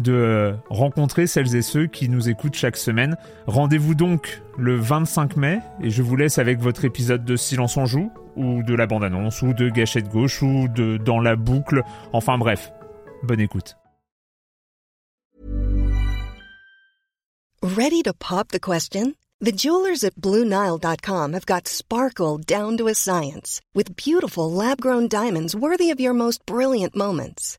de rencontrer celles et ceux qui nous écoutent chaque semaine. Rendez-vous donc le 25 mai et je vous laisse avec votre épisode de Silence en joue ou de la bande-annonce ou de Gâchette gauche ou de Dans la boucle. Enfin bref, bonne écoute. Ready to pop the question? The jewelers at BlueNile.com have got sparkle down to a science with beautiful lab-grown diamonds worthy of your most brilliant moments.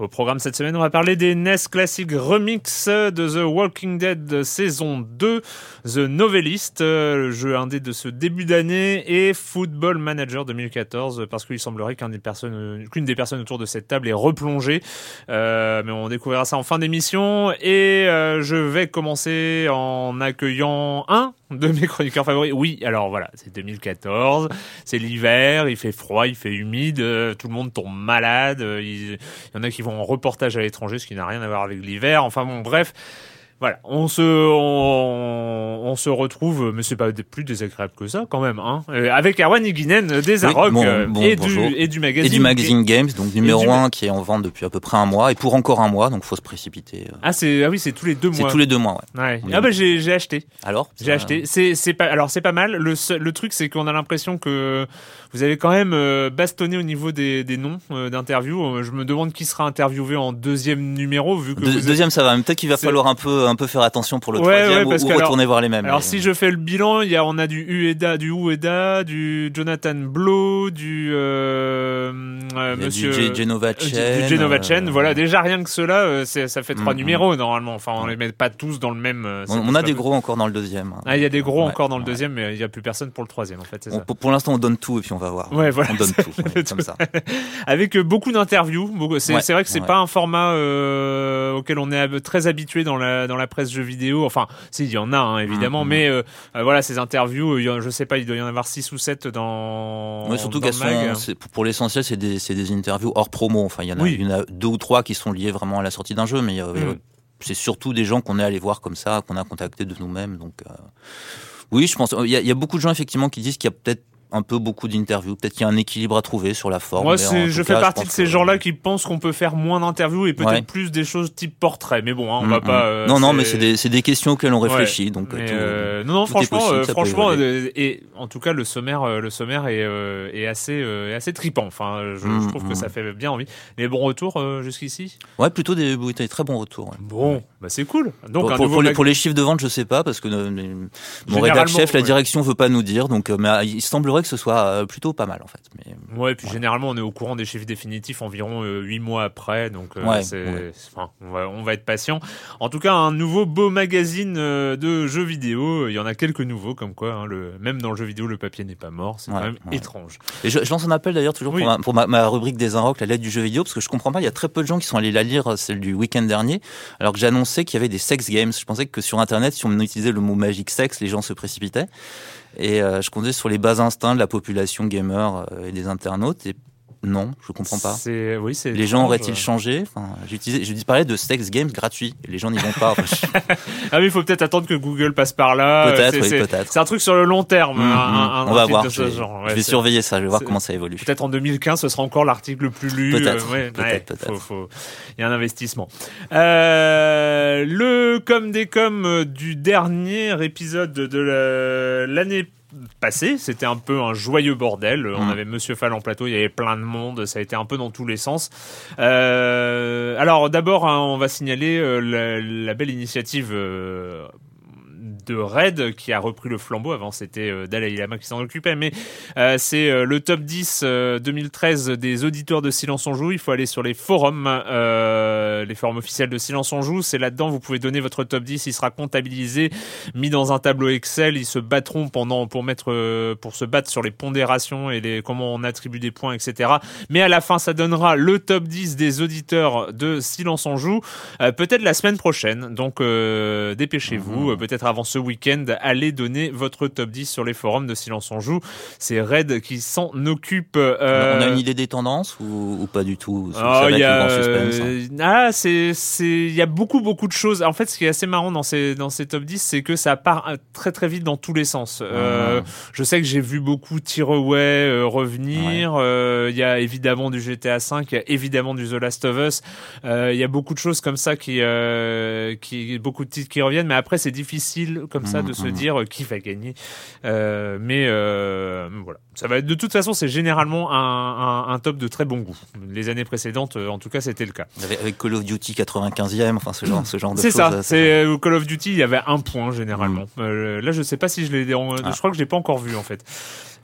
Au programme cette semaine, on va parler des NES Classic Remix de The Walking Dead saison 2, The Novelist, le jeu indé de ce début d'année, et Football Manager 2014, parce qu'il semblerait qu'une des, personnes, qu'une des personnes autour de cette table est replongée. Euh, mais on découvrira ça en fin d'émission. Et euh, je vais commencer en accueillant un de mes chroniqueurs favoris. Oui, alors voilà, c'est 2014, c'est l'hiver, il fait froid, il fait humide, euh, tout le monde tombe malade, il, il y en a qui vont en reportage à l'étranger, ce qui n'a rien à voir avec l'hiver. Enfin bon, bref. Voilà, on se, on, on se retrouve, mais c'est pas plus désagréable que ça quand même, hein, euh, avec Erwan Higuinen des Arocs oui, bon, bon, et, du, et du magazine. Et du magazine Games, donc numéro 1 qui est en vente depuis à peu près un mois, et pour encore un mois, donc faut se précipiter. Ah, c'est, ah oui, c'est tous les deux mois. C'est tous les deux mois, ouais. ouais. Ah bah j'ai, j'ai acheté. Alors? J'ai acheté. C'est, c'est pas, alors c'est pas mal. Le, le truc, c'est qu'on a l'impression que vous avez quand même euh, bastonné au niveau des, des noms euh, d'interviews. Je me demande qui sera interviewé en deuxième numéro, vu que De, vous deuxième ça va, peut-être qu'il va falloir un peu, un peu faire attention pour le Ouais, troisième ouais, ou, parce ou que retourner alors- voir les mêmes. Alors mais- si je fais le bilan, il y a on a du Ueda, du Ueda, du Jonathan Blow, du euh, euh, Monsieur du J- Genova euh, Chen, du Genova Chen. euh, Voilà, déjà rien que cela, euh, ça fait trois Mhm. numéros normalement. Enfin, on les met pas tous dans le même. euh, on, a des gros encore dans le deuxième. Ah, il y a des gros Ouais, encore dans le deuxième, mais il y a plus personne pour le troisième en fait. C'est On- ça. pour pour l'instant, on donne tout et puis on va voir. Ouais, voilà, On donne tout, comme ça. Avec euh, beaucoup d'interviews. C'est vrai que c'est pas un format euh, auquel on est très habitué dans la dans la presse jeux vidéo. Enfin, si il y en a hein, évidemment, Mhm. mais euh, euh, voilà ces interviews. euh, en- je sais pas, il doit y en avoir six ou sept dans. Ouais, surtout qu'elles sont, pour, l'essentiel, c'est des, des interviews hors promo. Enfin, il y en a, Oui. deux ou trois qui sont liées vraiment à la sortie d'un jeu, mais Mm. c'est surtout des gens qu'on est allé voir comme ça, qu'on a contacté de nous-mêmes. Donc, euh, oui, je pense. Il y, a, il y a beaucoup de gens effectivement qui disent qu'il y a peut-être un peu beaucoup d'interviews, peut-être qu'il y a un équilibre à trouver sur la forme. Moi, mais je cas, fais partie de ces que- gens-là qui pensent qu'on peut faire moins d'interviews et peut-être Ouais. plus des choses type portrait. Mais bon, hein, on Mm, va mm. pas. euh, non, non, mais c'est des, des questions auxquelles on réfléchit. Donc, tout- euh, non, non, tout franchement, possible, euh, franchement, euh, et en tout cas, le sommaire, euh, le sommaire est, euh, est assez, euh, assez tripant. Enfin, je, je Mm, trouve que mm. ça fait bien envie. Les bons retours euh, jusqu'ici? Ouais, plutôt des, très bons retours. ouais. Bon, bah c'est cool. Donc pour, pour- les, pour les chiffres de vente, je sais pas parce que euh, mon Généralement, rédac chef, la direction veut pas nous dire. Donc, euh, mais euh, il semblerait que ce soit euh, plutôt pas mal en fait. Mais, Ouais, puis généralement on est au courant des chiffres définitifs environ euh, huit mois après, donc euh, Ouais, c'est, ouais. c'est- enfin, on va, on va être patient. En tout cas, un nouveau beau magazine euh, de jeux vidéo. Il y en a quelques nouveaux, comme quoi, hein, le, même dans le jeu vidéo, le papier n'est pas mort. C'est quand même étrange. Et je, je lance un appel d'ailleurs toujours Oui. pour, ma, pour ma, ma rubrique des Inrocks, la lettre du jeu vidéo, parce que je comprends pas, il y a très peu de gens qui sont allés la lire, euh, celle du week-end dernier, alors que j'annonçais qu'il y avait des sex games. Je pensais que sur Internet, si on utilisait le mot magique sexe, les gens se précipitaient. Et euh, je comptais sur les bas instincts de la population gamer euh, et des internautes. Non, je comprends pas. C'est oui, c'est. Les gens auraient-ils changé? Enfin, je parlais de sex games gratuits. Les gens n'y vont pas. Ah oui, il faut peut-être attendre que Google passe par là. Peut-être, C'est- oui, peut-être. C'est un truc sur le long terme. Mm, un- mm. On un va voir. Je vais, je surveiller ça. Je vais voir comment ça évolue. Peut-être en 2015, ce sera encore l'article le plus lu. Peut-être, Euh, ouais, peut-être. faut- faut- Il y a un investissement. Euh, le comme des comme euh, du dernier épisode de la- passée, c'était un peu un joyeux bordel. On Mm. avait Monsieur Fall en plateau, il y avait plein de monde, ça a été un peu dans tous les sens. Euh, alors d'abord, hein, on va signaler euh, la, la belle initiative. euh, de Red qui a repris le flambeau. Avant c'était euh, Dalai Lama qui s'en occupait. Mais euh, c'est euh, le top 10 euh, 2013 des auditeurs de Silence on joue. Il faut aller sur les forums euh, les forums officiels de Silence on joue. C'est là-dedans vous pouvez donner votre top 10 il sera comptabilisé mis dans un tableau Excel. Ils se battront pendant pour mettre euh, pour se battre sur les pondérations et les comment on attribue des points etc mais à la fin ça donnera le top 10 des auditeurs de Silence on joue euh, peut-être la semaine prochaine. Donc euh, dépêchez-vous Euh, peut-être avant ce week-end allez donner votre top 10 sur les forums de Silence on joue c'est Red qui s'en occupe euh, On a une idée des tendances ou, ou pas du tout? Oh, il y a, ah, y beaucoup, beaucoup de choses. En fait, ce qui est assez marrant dans ces, dans ces top 10, c'est que ça part euh, très, très vite dans tous les sens. Euh, Ah. je sais que j'ai vu beaucoup Tearaway euh, revenir. Il y a évidemment du GTA 5, il y a évidemment du The Last of Us. Il y a beaucoup de choses comme ça qui, qui, beaucoup de titres qui reviennent. Mais après, c'est difficile comme ça de Mhm, se mhm. dire euh, qui va gagner. Euh, mais euh, voilà, ça va. être- De toute façon, c'est généralement un, un, un top de très bon goût. Les années précédentes, en tout cas, c'était le cas. Avec, Call of Duty 95e, enfin ce genre, ce genre de C'est ça. C'est Call of Duty, il y avait un point généralement. Euh, là, je sais pas si je l'ai. Ah. Je crois que je l'ai pas encore vu en fait.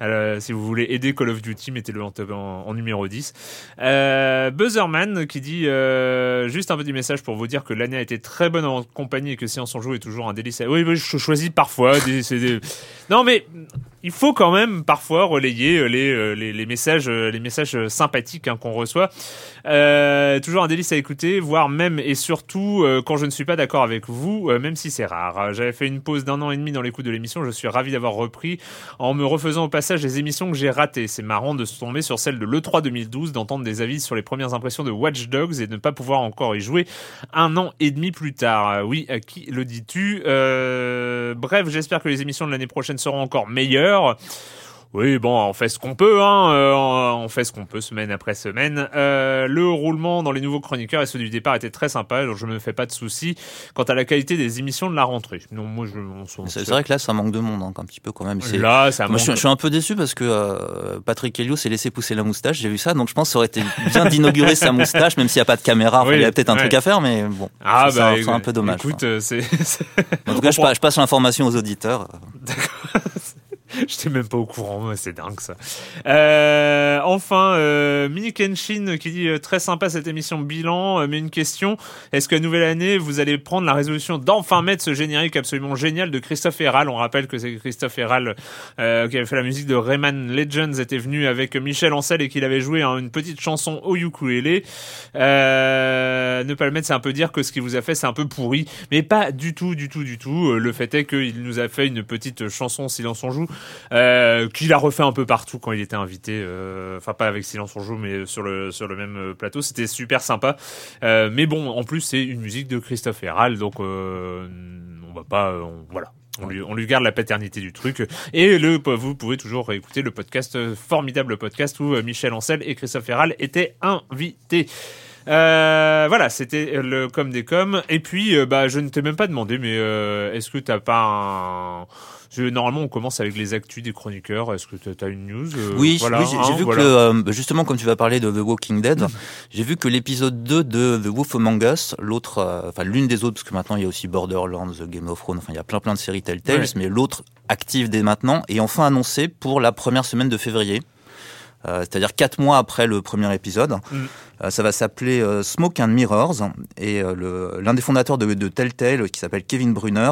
Euh, si vous voulez aider Call of Duty, mettez-le en, en, en numéro 10. Euh, Buzzerman qui dit euh, juste un petit message pour vous dire que l'année a été très bonne en compagnie et que Séance en joue est toujours un délice. Oui, je choisis parfois des- Non, mais il faut quand même parfois relayer euh, les, euh, les, les messages, euh, les messages sympathiques hein, qu'on reçoit. Euh, toujours un délice à écouter, voire même et surtout quand je ne suis pas d'accord avec vous, même si c'est rare. J'avais fait une pause d'un an et demi dans l'écoute de l'émission, je suis ravi d'avoir repris en me refaisant au passage les émissions que j'ai ratées. C'est marrant de se tomber sur celle de l'E3 2012, d'entendre des avis sur les premières impressions de Watch Dogs et de ne pas pouvoir encore y jouer un an et demi plus tard. Oui, à qui le dis-tu? Bref, j'espère que les émissions de l'année prochaine seront encore meilleures. Oui, bon, on fait ce qu'on peut, hein. euh, on fait ce qu'on peut semaine après semaine. Euh, le roulement dans les nouveaux chroniqueurs et ceux du départ était très sympa, donc je me fais pas de soucis quant à la qualité des émissions de la rentrée. Non, moi, je, C'est vrai que là, ça manque de monde, hein, un petit peu quand même. Là, ça Moi, je, suis- manque. je suis un peu déçu parce que euh, Patrick Helio s'est laissé pousser la moustache. J'ai vu ça, donc je pense que ça aurait été bien d'inaugurer sa moustache, même s'il n'y a pas de caméra. Enfin, il y a peut-être un truc à faire, mais bon, Ah, bah, un- c'est un peu dommage. Écoute. En tout cas, je, on pa- je passe l'information aux auditeurs. J'étais même pas au courant, c'est dingue ça. Euh, enfin, euh, Mini Kenshin qui dit euh, très sympa cette émission bilan, euh, mais une question est-ce que nouvelle année vous allez prendre la résolution d'enfin mettre ce générique absolument génial de Christophe Herral? On rappelle que c'est Christophe Herral euh, qui avait fait la musique de Rayman Legends était venu avec Michel Ancel et qu'il avait joué une petite chanson au ukulélé. Euh, ne pas le mettre, c'est un peu dire que ce qu'il vous a fait c'est un peu pourri, mais pas du tout, du tout, du tout. Euh, Le fait est qu'il nous a fait une petite chanson Silence on joue euh, qu'il a refait un peu partout quand il était invité. euh, Enfin, pas avec Silence on joue, mais sur le sur le même euh, plateau. C'était super sympa. Euh, mais bon, en plus, c'est une musique de Christophe Herral, donc on va pas, on- voilà. On lui, on lui garde la paternité du truc. Et le, vous pouvez toujours écouter le podcast, formidable podcast où Michel Ancel et Christophe Herral étaient invités. Euh, voilà, c'était le com des coms. Et puis, bah, je ne t'ai même pas demandé, mais euh, est-ce que t'as pas un... Normalement, on commence avec les actus des chroniqueurs. Est-ce que t'as as une news euh, oui, voilà, oui, j'ai hein, vu voilà. que, euh, justement, comme tu vas parler de The Walking Dead, j'ai vu que l'épisode 2 de The Wolf Among Us, l'autre, euh, enfin l'une des autres, parce que maintenant il y a aussi Borderlands, Game of Thrones, enfin il y a plein plein de séries Telltale, Ouais. mais l'autre active dès maintenant, est enfin annoncé pour la première semaine de février. Euh, c'est-à-dire quatre mois après le premier épisode. Mm. Euh, ça va s'appeler euh, Smoke and Mirrors et euh, l'un des fondateurs de, de Telltale, qui s'appelle Kevin Brunner,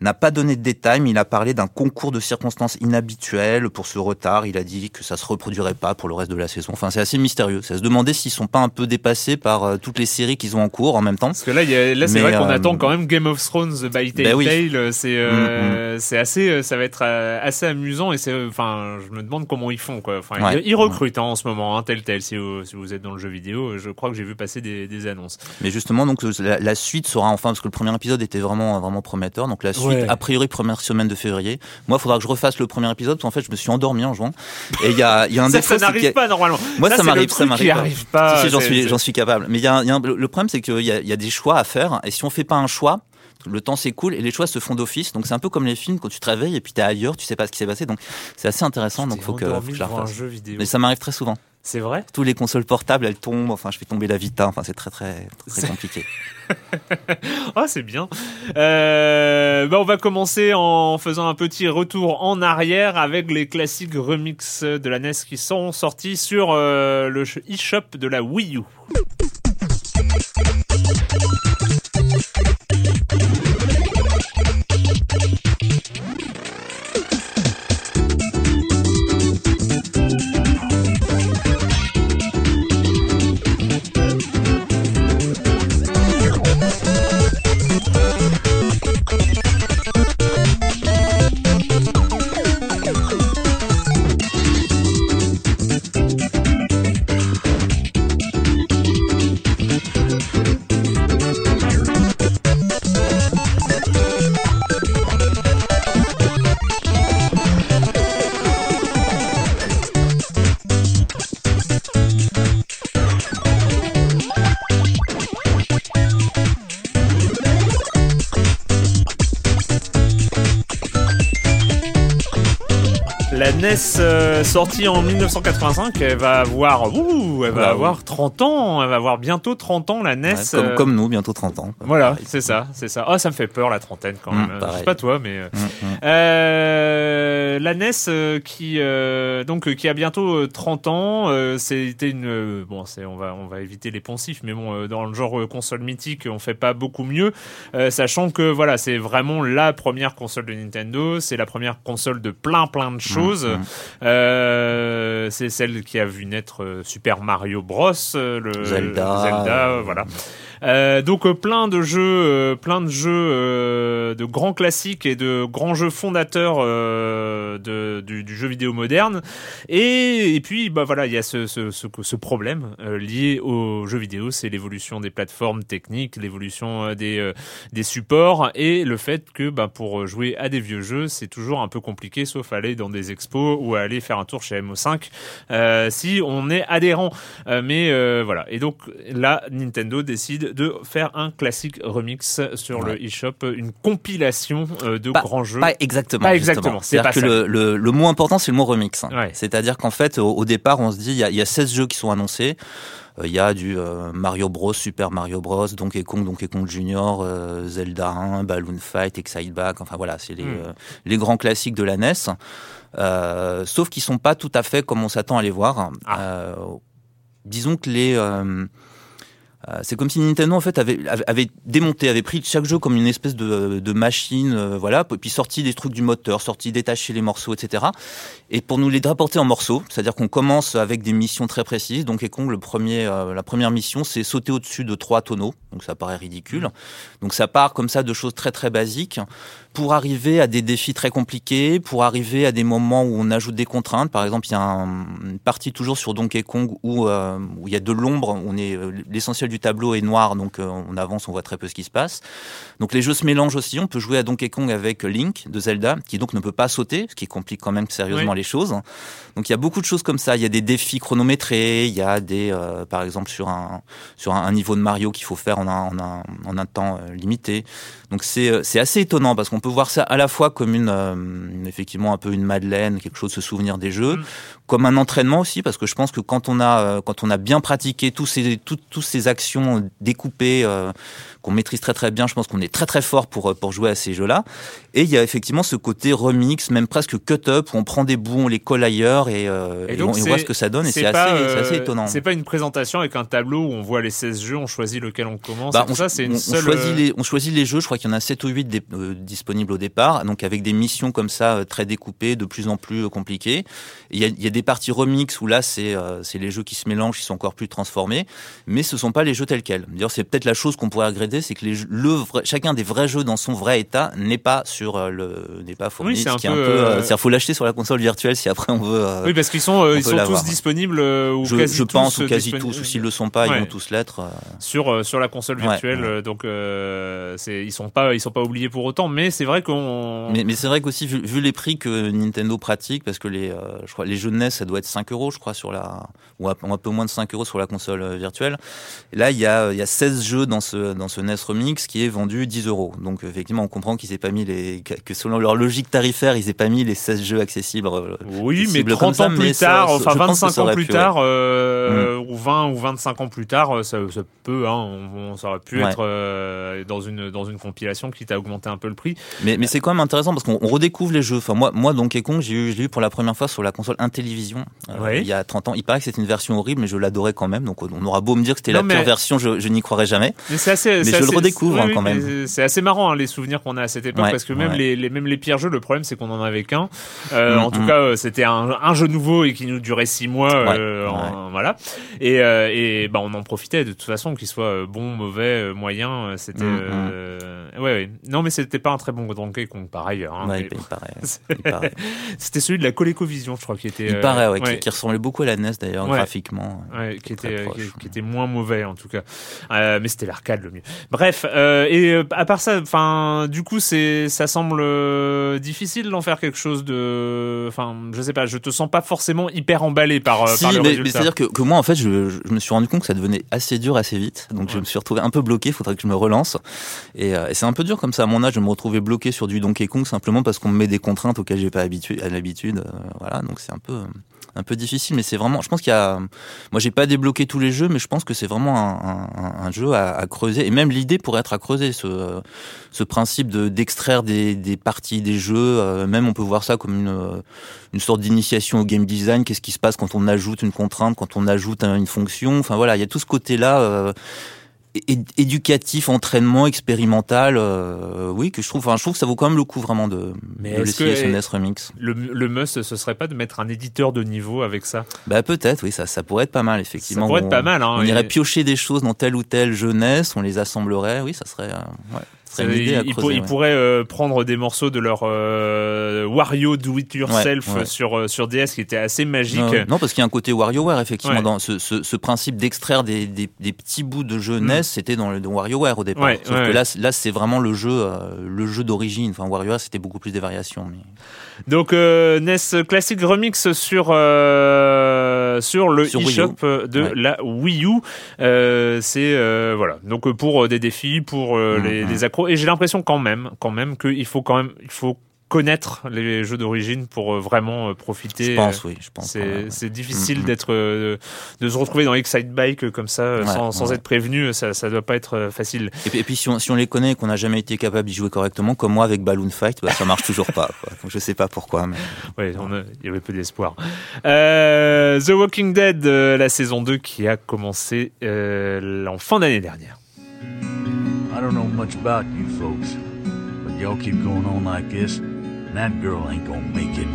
n'a pas donné de détails, mais il a parlé d'un concours de circonstances inhabituelles pour ce retard. Il a dit que ça se reproduirait pas pour le reste de la saison. Enfin, c'est assez mystérieux. Ça se demandait s'ils sont pas un peu dépassés par toutes les séries qu'ils ont en cours en même temps. Parce que là, là c'est vrai qu'on attend quand même Game of Thrones by ben Telltale. C'est mm, mm. c'est assez, ça va être assez amusant et c'est, enfin, je me demande comment ils font quoi. Enfin, ils, recrutent hein, en ce moment, hein, Telltale si vous, si vous êtes dans le jeu vidéo je crois que j'ai vu passer des, annonces. Mais justement, donc la, suite sera enfin parce que le premier épisode était vraiment vraiment prometteur. Donc la suite, a priori première semaine de février. Moi, il faudra que je refasse le premier épisode parce qu'en fait, je me suis endormi en jouant. Et il y a, y a un ça, ça n'arrive pas normalement. Moi, ça, m'arrive, ça m'arrive pas. Si, j'en suis, j'en suis capable. Mais il y a, y a le problème, c'est qu'il y a, y a des choix à faire. Et si on fait pas un choix, le temps s'écoule et les choix se font d'office. Donc c'est un peu comme les films quand tu te réveilles et puis tu es ailleurs, tu sais pas ce qui s'est passé. Donc c'est assez intéressant. Donc faut que, faut que je la refasse. Mais ça m'arrive très souvent. C'est vrai? Tous les consoles portables, elles tombent. Enfin, je fais tomber la Vita. Enfin, c'est très, très, très compliqué. ah, c'est bien. Euh, bah, on va commencer en faisant un petit retour en arrière avec les classiques remix de la NES qui sont sortis sur euh, le eShop de la Wii U. Bye. Euh, sortie en 1985, elle va avoir, ouh, elle va avoir 30 ans, elle va avoir bientôt 30 ans la NES. comme, euh, comme, nous, bientôt 30 ans. Voilà, c'est ça, c'est ça. Oh, ça me fait peur la trentaine quand même. Mm, Je sais pas toi, mais mm, mm. euh, la NES qui donc qui a bientôt 30 ans, c'était une bon, c'est on va on va éviter les poncifs, mais bon, dans le genre console mythique, on fait pas beaucoup mieux, sachant que voilà, c'est vraiment la première console de Nintendo, c'est la première console de plein plein de choses. Euh, c'est celle qui a vu naître euh, Super Mario Bros, euh, le Zelda, Zelda voilà. Euh, donc euh, plein de jeux, euh, plein de jeux de grands classiques et de grands jeux fondateurs de, du, du, jeu vidéo moderne. Et, et puis bah voilà, il y a ce, ce, ce, ce problème lié au jeu vidéo, c'est l'évolution des plateformes techniques, l'évolution des, des supports et le fait que bah, pour jouer à des vieux jeux, c'est toujours un peu compliqué, sauf aller dans des expos ou aller faire un tour chez MO5 euh, si on est adhérent. mais euh, voilà. Et donc là, Nintendo décide de faire un classique remix sur le eShop, une compilation euh, de grands jeux. Pas exactement. Pas exactement. C'est à dire que le, le, mot important, c'est le mot remix. C'est-à-dire qu'en fait, au, départ, on se dit, il y, a, y a 16 jeux qui sont annoncés. Euh, il y a du euh, Mario Bros, Super Mario Bros, Donkey Kong, Donkey Kong Junior, Zelda 1, Balloon Fight, Excite Back. Enfin voilà, c'est les, hmm. les grands classiques de la NES. sauf qu'ils sont pas tout à fait comme on s'attend à les voir. Ah. disons que les c'est comme si Nintendo en fait avait, avait démonté, avait pris chaque jeu comme une espèce de, de machine, euh, voilà, puis sorti des trucs du moteur, sorti détaché les morceaux, etc. Et pour nous les rapporter en morceaux, c'est-à-dire qu'on commence avec des missions très précises. Donc Kong, le premier, euh, la première mission, c'est sauter au-dessus de trois tonneaux, donc ça paraît ridicule. Donc ça part comme ça de choses très très basiques pour arriver à des défis très compliqués, pour arriver à des moments où on ajoute des contraintes. Par exemple, il y a une partie toujours sur Donkey Kong où, où il y a de l'ombre, on est l'essentiel du tableau est noir, donc euh, on avance, on voit très peu ce qui se passe. Donc les jeux se mélangent aussi. On peut jouer à Donkey Kong avec Link de Zelda, qui donc ne peut pas sauter, ce qui complique quand même sérieusement les choses. Donc il y a beaucoup de choses comme ça. Il y a des défis chronométrés, il y a des, euh, par exemple sur un sur un, niveau de Mario qu'il faut faire en un, en un, en un temps euh, limité. Donc c'est c'est assez étonnant parce qu'on peut peut voir ça à la fois comme une, euh, effectivement un peu une Madeleine, quelque chose de se souvenir des jeux, mm. comme un entraînement aussi, parce que je pense que quand on a, euh, quand on a bien pratiqué tous ces, toutes ces actions découpées, euh, qu'on maîtrise très très bien, je pense qu'on est très très fort pour, pour jouer à ces jeux-là. Et il y a effectivement ce côté remix, même presque cut-up, où on prend des bouts, on les colle ailleurs et, et, on, voit ce que ça donne. Et c'est assez, assez, étonnant. C'est pas une présentation avec un tableau où on voit les 16 jeux, on choisit lequel on commence. Bah, on, ça, c'est une on, seule... choisit les, on choisit les jeux, je crois qu'il y en a 7 ou 8 disponibles au départ, donc avec des missions comme ça très découpées, de plus en plus compliquées. Il y a, il y a des parties remix où là, c'est c'est les jeux qui se mélangent, qui sont encore plus transformés, mais ce sont pas les jeux tels quels. D'ailleurs, c'est peut-être la chose qu'on pourrait regretter, c'est que les, le chacun des vrais jeux dans son vrai état n'est pas sur le n'est pas fourni. Oui, c'est un, peu, euh, c'est faut l'acheter sur la console virtuelle si après on veut. oui, parce qu'ils sont ils sont tous disponibles ou je, quasi je pense tous ou quasi tous. Ou s'ils le sont pas, ils vont tous l'être. Sur sur la console virtuelle, donc c'est ils sont pas ils sont pas oubliés pour autant, mais c'est vrai qu'on. Mais, mais c'est vrai qu'aussi vu, vu, les prix que Nintendo pratique, parce que les euh, je crois les jeux de NES ça doit être 5 euros je crois sur la ou un, peu moins de 5 euros sur la console euh, virtuelle. là il y a il y a 16 jeux dans ce dans ce NES Remix qui est vendu 10 euros. Donc effectivement on comprend qu'ils aient pas mis les que selon leur logique tarifaire ils aient pas mis les 16 jeux accessibles. Euh, oui, mais 30 ans plus tard, enfin 25 ans plus tard, mm. ou 20 ou 25 ans plus tard, ça, ça peut hein, on, ça aurait pu être dans une dans une compilation qui t'a augmenté un peu le prix. Mais, mais c'est quand même intéressant parce qu'on redécouvre les jeux. Enfin, moi, moi Donkey Kong, j'ai eu, eu pour la première fois sur la console Intellivision euh, il y a 30 ans. Il paraît que c'était une version horrible, mais je l'adorais quand même. Donc on aura beau me dire que c'était la pire version, je, je n'y croirais jamais. Mais, c'est assez, mais je le redécouvre hein, quand même. C'est assez marrant hein, les souvenirs qu'on a à cette époque parce que même, les, les, même les pires jeux, le problème c'est qu'on en avait qu'un. Euh, mm, en tout mm. cas, euh, c'était un, un, jeu nouveau et qui nous durait six mois. Euh, voilà. Et, euh, et bah, on en profitait de toute façon, qu'il soit bon, mauvais, moyen. C'était. Mm, ouais, ouais. Non, mais c'était pas un très bon Donkey Kong par ailleurs. Hein, ouais, il, paraît. C'était celui de la ColecoVision, je crois, qui était. Il euh, paraît, ouais, Qui, ressemblait beaucoup à la NES d'ailleurs, graphiquement. qui était, qui, était moins mauvais en tout cas. Euh, mais c'était l'arcade le mieux. Bref, euh, et à part ça, enfin, du coup, c'est, ça semble difficile d'en faire quelque chose de, enfin, je sais pas, je te sens pas forcément hyper emballé par, si, par le mais, c'est-à-dire que, que, moi, en fait, je, je, me suis rendu compte que ça devenait assez dur assez vite, donc je me suis retrouvé un peu bloqué. Il faudrait que je me relance. Et, et c'est un peu dur comme ça à mon âge de me retrouver bloqué sur du Donkey Kong simplement parce qu'on me met des contraintes auxquelles j'ai pas habitué à l'habitude. Euh, voilà, donc c'est un peu un peu difficile, mais c'est vraiment. Je pense qu'il y a. Moi, j'ai pas débloqué tous les jeux, mais je pense que c'est vraiment un, jeu à, creuser. Et même l'idée pourrait être à creuser ce principe de d'extraire des, parties des jeux. Euh, même on peut voir ça comme une une sorte d'initiation au game design. Qu'est-ce qui se passe quand on ajoute une contrainte, quand on ajoute une fonction. Enfin voilà, il y a tout ce côté-là. Euh, éducatif, entraînement, expérimental, euh, oui, que je trouve, enfin, je trouve que ça vaut quand même le coup vraiment de, Mais de l'essayer ce NES Remix. Le, le must, ce serait pas de mettre un éditeur de niveau avec ça? Bah peut-être, oui, ça, ça pourrait être pas mal, effectivement. Ça pourrait être pas mal. Hein, on irait piocher des choses dans tel ou tel jeunesse, on les assemblerait, oui, ça serait. Euh, ouais. Ils pourraient euh, prendre des morceaux de leur euh, Wario Do It Yourself sur euh, sur DS qui était assez magique. Non, parce qu'il y a un côté WarioWare effectivement dans ce, ce, ce principe d'extraire des, des, des, petits bouts de jeu NES, mm. c'était dans le WarioWare au départ. Sauf que là là c'est vraiment le jeu le jeu d'origine. Enfin WarioWare c'était beaucoup plus des variations. Mais... Donc NES classique remix sur sur le eShop de la Wii U. c'est voilà donc pour des défis pour mm, les, mm. les accros et j'ai l'impression quand même, quand même qu'il faut quand même, il faut connaître les jeux d'origine pour euh, vraiment euh, profiter. Je pense, oui, je pense. C'est difficile mm, mm. d'être, euh, de se retrouver dans Excite Bike comme ça, sans, sans être prévenu. Ça, ça doit pas être facile. Et puis, et puis si, on, si on les connaît et qu'on n'a jamais été capable d'y jouer correctement, comme moi avec Balloon Fight, bah, ça marche toujours pas. Quoi. Je sais pas pourquoi. Mais... Ouais, il y avait peu d'espoir. Euh, The Walking Dead, la saison 2 qui a commencé en fin d'année dernière. I don't know much about you folks, but y'all keep going on like this, that girl ain't gonna make it.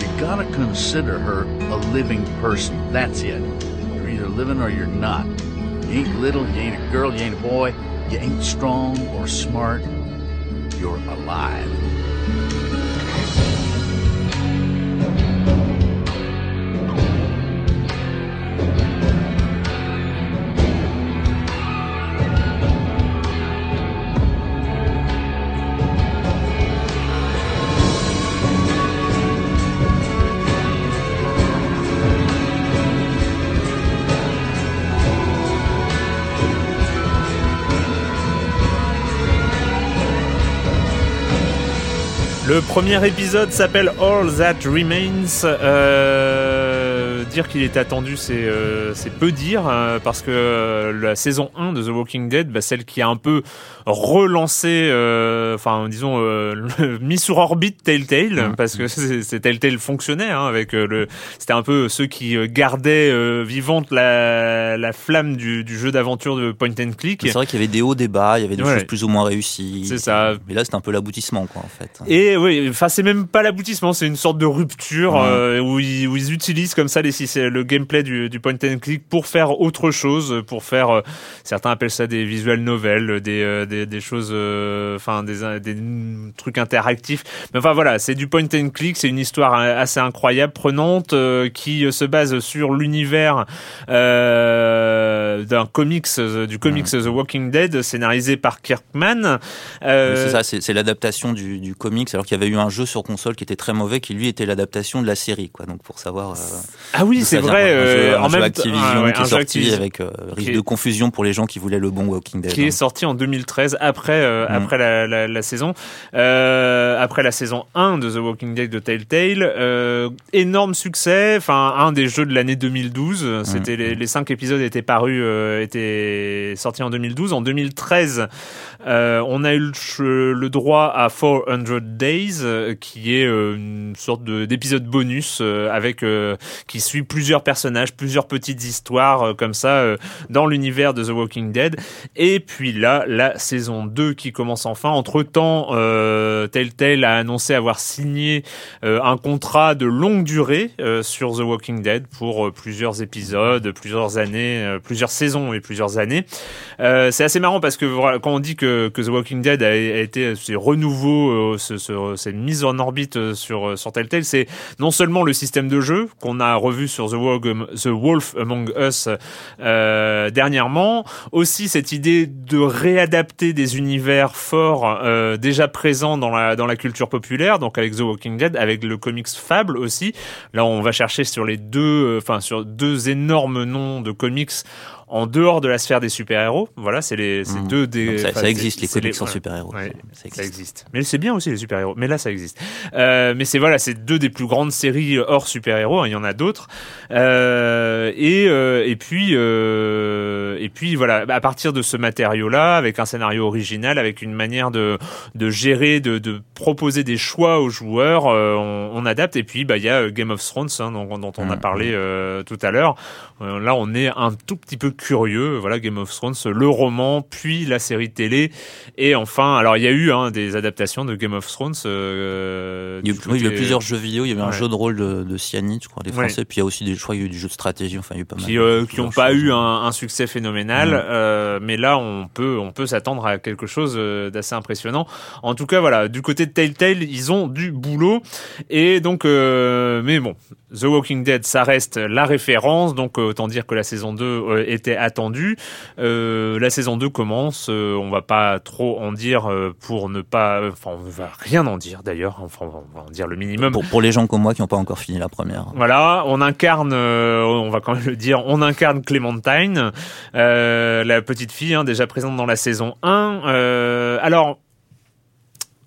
You gotta consider her a living person. That's it. You're either living or you're not. You ain't little, you ain't a girl, you ain't a boy, you ain't strong or smart. You're alive. Le premier épisode s'appelle All That Remains. Euh, dire qu'il est attendu, c'est euh, peu dire, hein, parce que euh, la saison 1 de The Walking Dead, bah, celle qui a un peu relancé, euh, enfin disons, mis sur orbite Telltale, mmh. parce que c'est Telltale fonctionnait hein, avec le, c'était un peu ceux qui gardaient vivante la, la flamme du, du jeu d'aventure de point and click. C'est vrai qu'il y avait des hauts, des bas, il y avait des choses plus ou moins réussies. C'est ça. Mais là, c'est un peu l'aboutissement, quoi, en fait. Et oui, enfin, c'est même pas l'aboutissement, c'est une sorte de rupture où, ils, où ils utilisent comme ça les si c'est le gameplay du, du, point and click pour faire autre chose, pour faire euh, certains appellent ça des visual novels, des euh, des, des, choses, euh, enfin des, des trucs interactifs. Mais enfin voilà, c'est du point and click, c'est une histoire assez incroyable, prenante, qui se base sur l'univers d'un comics, du comics The Walking Dead, scénarisé par Kirkman. c'est ça, c'est l'adaptation du, du comics, alors qu'il y avait eu un jeu sur console qui était très mauvais, qui lui était l'adaptation de la série, quoi. Donc pour savoir. Ah oui, c'est vrai. Euh, en même Activision qui est sorti avec euh, risque de confusion pour les gens qui voulaient le bon Walking Dead. Qui est hein. sorti en 2013 après euh, mm. après la, la, la saison après la saison 1 de The Walking Dead de Telltale. Énorme succès. Enfin, un des jeux de l'année 2012. Mm. C'était les, les, cinq épisodes étaient parus étaient sortis en 2012. En 2013, on a eu le, le, droit à 400 Days, qui est une sorte d'épisode bonus avec qui suit plusieurs personnages, plusieurs petites histoires euh, comme ça euh, dans l'univers de The Walking Dead. Et puis là, la saison 2 qui commence enfin. Entre-temps, euh, Telltale a annoncé avoir signé un contrat de longue durée sur The Walking Dead pour plusieurs épisodes, plusieurs années, plusieurs saisons et plusieurs années. c'est assez marrant parce que quand on dit que, The Walking Dead a, été ces renouveau, ce, ce, cette mise en orbite sur Telltale, c'est non seulement le système de jeu qu'on a revu sur The, Wolf Among Us euh, dernièrement. Aussi cette idée de réadapter des univers forts euh, déjà présents dans la dans la culture populaire, donc avec The Walking Dead, avec le comics Fable aussi. Là, on va chercher sur les deux, euh, enfin sur deux énormes noms de comics en dehors de la sphère des super-héros. Voilà, c'est les mmh. deux des. ça, ça, existe les comics sans super-héros. ça, existe. Mais c'est bien aussi les super-héros. Mais là, ça existe. Euh, mais c'est voilà, c'est deux des plus grandes séries hors super-héros. Hein, il y en a d'autres. Euh, et euh, et puis euh, et puis voilà, à partir de ce matériau-là, avec un scénario original, avec une manière de de gérer, de, de proposer des choix aux joueurs, euh, on, on, adapte. Et puis bah il y a Game of Thrones hein, dont, dont, on a mmh. parlé euh, tout à l'heure. là, on est un tout petit peu curieux. Voilà, Game of Thrones, le roman, puis la série télé, et enfin, alors il y a eu hein, des adaptations de Game of Thrones. Euh, il, y a, oui, il y a plusieurs jeux vidéo. Il y avait un jeu de rôle de, de Cyanide, je crois, des Français. Puis il y a aussi des, je crois, il y a eu du jeu de stratégie. Enfin, il y a eu pas mal. Qui, euh, qui n'ont pas eu un, un, succès phénoménal, mm. euh, mais là, on peut, on peut s'attendre à quelque chose d'assez impressionnant. En tout cas, voilà, du côté de Telltale, ils ont du boulot, et donc, mais bon, The Walking Dead, ça reste la référence, donc autant dire que la saison 2 euh, était attendue. Euh, la saison 2 commence, on va pas trop en dire pour ne pas... Enfin, on va rien en dire d'ailleurs, enfin, on va en dire le minimum. Pour, pour les gens comme moi qui n'ont pas encore fini la première. Voilà, on incarne, on va quand même le dire, on incarne Clémentine, la petite fille hein, déjà présente dans la saison 1. alors,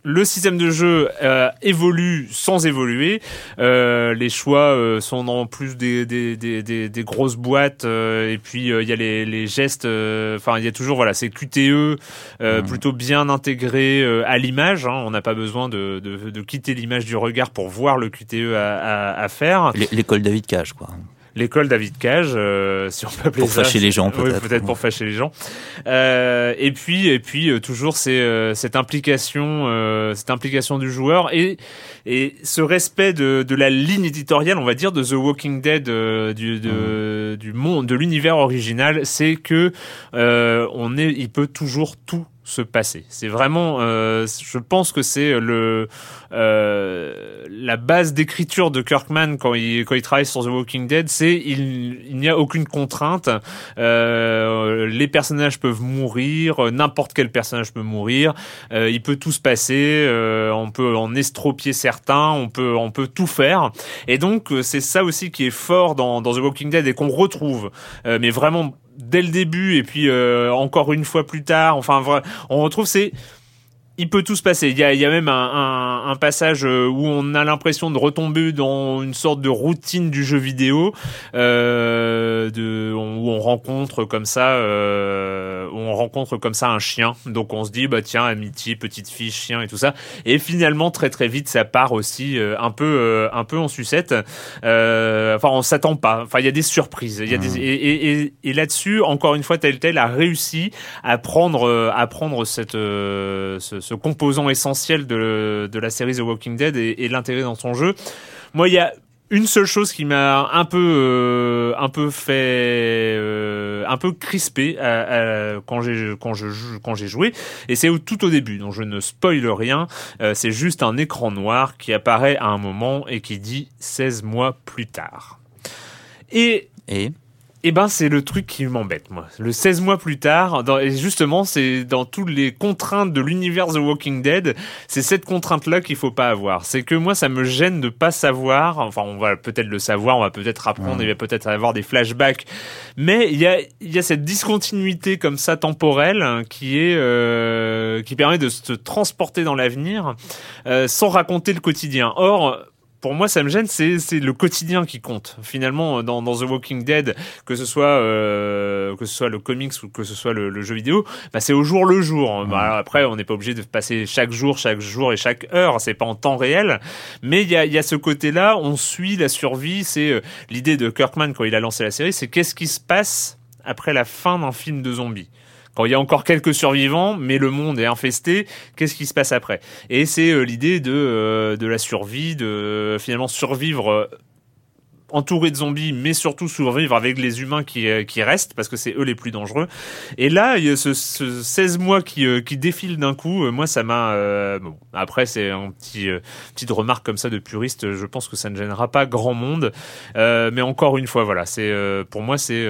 le système de jeu euh, évolue sans évoluer. Euh, les choix euh, sont dans plus des, des, des, des grosses boîtes et puis il y a les, les gestes. Enfin, il y a toujours voilà, c'est QTE mmh. plutôt bien intégré à l'image. Hein. On n'a pas besoin de, de, de quitter l'image du regard pour voir le QTE à, à, à faire. L'école David Cage, quoi l'école David Cage, euh, si on peut appeler pour fâcher les gens, peut-être. Oui, peut-être pour fâcher les gens. Euh, et puis, et puis euh, toujours c'est euh, cette implication, euh, cette implication du joueur et et ce respect de, de la ligne éditoriale, on va dire, de The Walking Dead, du de, mmh. du monde, de l'univers original, c'est que on est, il peut toujours tout se passer. C'est vraiment, euh, je pense que c'est le euh, la base d'écriture de Kirkman quand il quand il travaille sur The Walking Dead, c'est il, il n'y a aucune contrainte. Euh, les personnages peuvent mourir, n'importe quel personnage peut mourir. Euh, il peut tout se passer. Euh, on peut en estropier certains. On peut on peut tout faire. Et donc c'est ça aussi qui est fort dans, dans The Walking Dead et qu'on retrouve, mais vraiment dès le début et puis euh, encore une fois plus tard. Enfin, on retrouve c'est il peut tout se passer. Il y a, il y a même un, un, un, passage euh, où on a l'impression de retomber dans une sorte de routine du jeu vidéo, euh, de, où on rencontre comme ça, euh, où on rencontre comme ça un chien. Donc on se dit bah tiens amitié, petite fille, chien et tout ça. Et finalement très très vite ça part aussi euh, un peu euh, un peu en sucette. enfin on s'attend pas. Enfin il y a des surprises. Il y a des, mmh. et, et, et, là-dessus encore une fois Telltale a réussi à prendre à prendre cette ce, ce composant essentiel de, la série The Walking Dead et, l'intégrer dans son jeu. Moi, il y a une seule chose qui m'a un peu euh, un peu fait euh, un peu crispé quand j'ai quand j'ai joué et c'est tout au début donc je ne spoil rien euh, c'est juste un écran noir qui apparaît à un moment et qui dit 16 mois plus tard et et eh ben, c'est le truc qui m'embête, moi. Le 16 mois plus tard, dans, et justement, c'est dans toutes les contraintes de l'univers The Walking Dead, c'est cette contrainte-là qu'il faut pas avoir. C'est que moi, ça me gêne de pas savoir, enfin, on va peut-être le savoir, on va peut-être apprendre, il va peut-être avoir des flashbacks, mais il y a, il y a cette discontinuité comme ça temporelle hein, qui est, euh, qui permet de se transporter dans l'avenir, euh, sans raconter le quotidien. Or, pour moi, ça me gêne, c'est c'est le quotidien qui compte. Finalement, dans, dans The Walking Dead, que ce soit euh, que ce soit le comics ou que ce soit le, le jeu vidéo, bah, c'est au jour le jour. Bah, après, on n'est pas obligé de passer chaque jour, chaque jour et chaque heure. C'est pas en temps réel, mais il y a il y a ce côté-là. On suit la survie. C'est euh, l'idée de Kirkman quand il a lancé la série. C'est qu'est-ce qui se passe après la fin d'un film de zombies? Quand il y a encore quelques survivants, mais le monde est infesté, qu'est-ce qui se passe après? Et c'est euh, l'idée de, euh, de la survie, de euh, finalement survivre entouré de zombies, mais surtout survivre avec les humains qui, qui restent, parce que c'est eux les plus dangereux. Et là, il y a ce, ce 16 mois qui, qui défilent d'un coup. Moi, ça m'a... bon, après, c'est un petit petite remarque comme ça de puriste. Je pense que ça ne gênera pas grand monde. mais encore une fois, voilà, c'est pour moi, c'est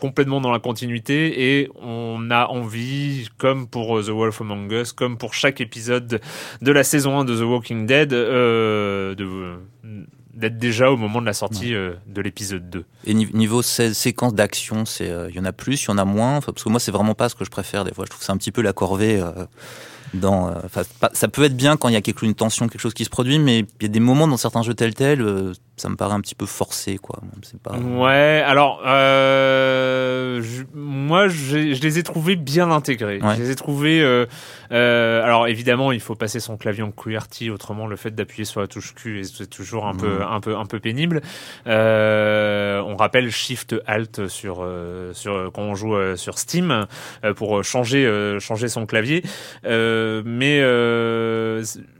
complètement dans la continuité et on a envie, comme pour euh, The Wolf Among Us, comme pour chaque épisode de la saison 1 de The Walking Dead, euh, de d'être déjà au moment de la sortie euh, de l'épisode 2. Et niveau séquence d'action, c'est il y en a plus, il y en a moins, parce que moi c'est vraiment pas ce que je préfère des fois. Je trouve c'est un petit peu la corvée dans. ça peut être bien quand il y a quelque, une tension, quelque chose qui se produit, mais il y a des moments dans certains jeux tels tels ça me paraît un petit peu forcé, quoi. Pas. Ouais. Alors, euh, je, moi, je les ai trouvés bien intégrés. Je les ai trouvés. Euh, euh, alors, évidemment, il faut passer son clavier en QWERTY. Autrement, le fait d'appuyer sur la touche Q est toujours un peu, un peu, un peu pénible. Euh, on rappelle Shift Alt sur, euh, sur quand on joue euh, sur Steam pour changer, changer son clavier. mais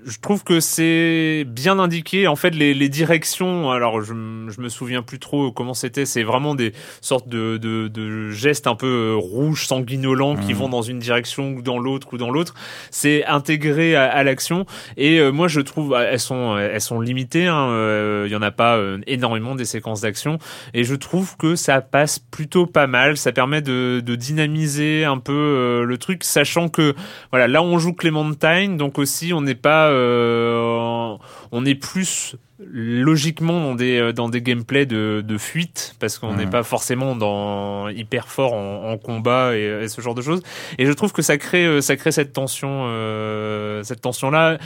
je trouve que c'est bien indiqué. En fait, les, les directions alors je, je me souviens plus trop comment c'était. C'est vraiment des sortes de, de, de, gestes un peu euh, rouges, sanguinolents, qui mmh. vont dans une direction ou dans l'autre ou dans l'autre. C'est intégré à, l'action. Et euh, moi, je trouve euh, elles sont elles sont limitées. Hein. Il y en a pas énormément des séquences d'action. Et je trouve que ça passe plutôt pas mal. Ça permet de, de dynamiser un peu le truc, sachant que voilà, là on joue Clementine, donc aussi on n'est pas on est plus logiquement dans des euh, dans des gameplays de, de fuite parce qu'on n'est pas forcément dans hyper fort en, combat et, ce genre de choses. Et je trouve que ça crée euh, ça crée cette tension euh, cette tension là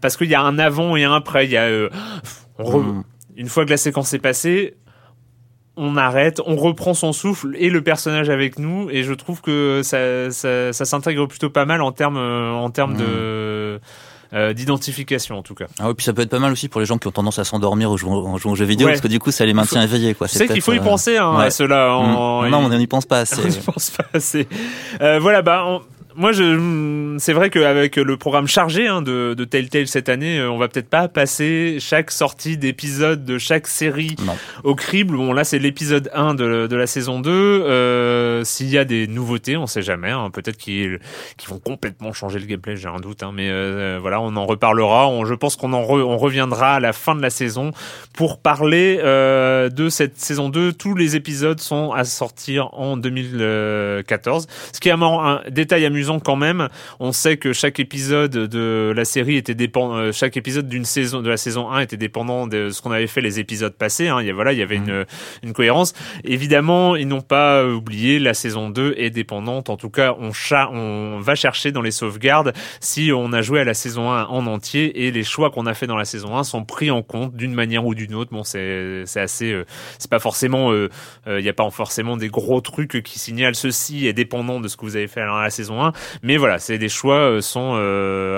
parce qu'il y a un avant et un après. Il y a mm. une fois que la séquence est passée on arrête, on reprend son souffle et le personnage avec nous et je trouve que ça, ça, ça s'intègre plutôt pas mal en termes en termes de euh, d'identification en tout cas. Ah oui, puis ça peut être pas mal aussi pour les gens qui ont tendance à s'endormir en jouant, en jouant aux jeux vidéo parce que du coup ça les maintient éveillés quoi. C'est qu'il faut y euh, penser hein, à cela. En... Non, on n'y pense pas assez. on n'y pense pas assez. Euh, voilà, bah moi, je, c'est vrai qu'avec le programme chargé hein, de, de Telltale cette année, euh, on va peut-être pas passer chaque sortie d'épisode de chaque série au crible. Bon, là, c'est l'épisode 1 de, de, la saison 2. Euh, S'il y a des nouveautés, on sait jamais. Hein, peut-être qu'ils vont complètement changer le gameplay, j'ai un doute. Hein, mais euh, voilà, on en reparlera. On, je pense qu'on en on reviendra à la fin de la saison pour parler euh, de cette saison 2. Tous les épisodes sont à sortir en 2014. Ce qui est un, un détail amusant amusant quand même. On sait que chaque épisode de la série était dépendant, chaque épisode d'une saison de la saison 1 était dépendant de ce qu'on avait fait les épisodes passés. Hein. Il y a, voilà, il y avait une, une cohérence. Évidemment, ils n'ont pas oublié la saison 2 est dépendante. En tout cas, on, on va chercher dans les sauvegardes si on a joué à la saison 1 en entier et les choix qu'on a fait dans la saison 1 sont pris en compte d'une manière ou d'une autre. Bon, c'est assez, euh, c'est pas forcément, il euh, euh, y a pas forcément des gros trucs qui signalent ceci est dépendant de ce que vous avez fait dans la saison 1, mais voilà, c'est des choix sont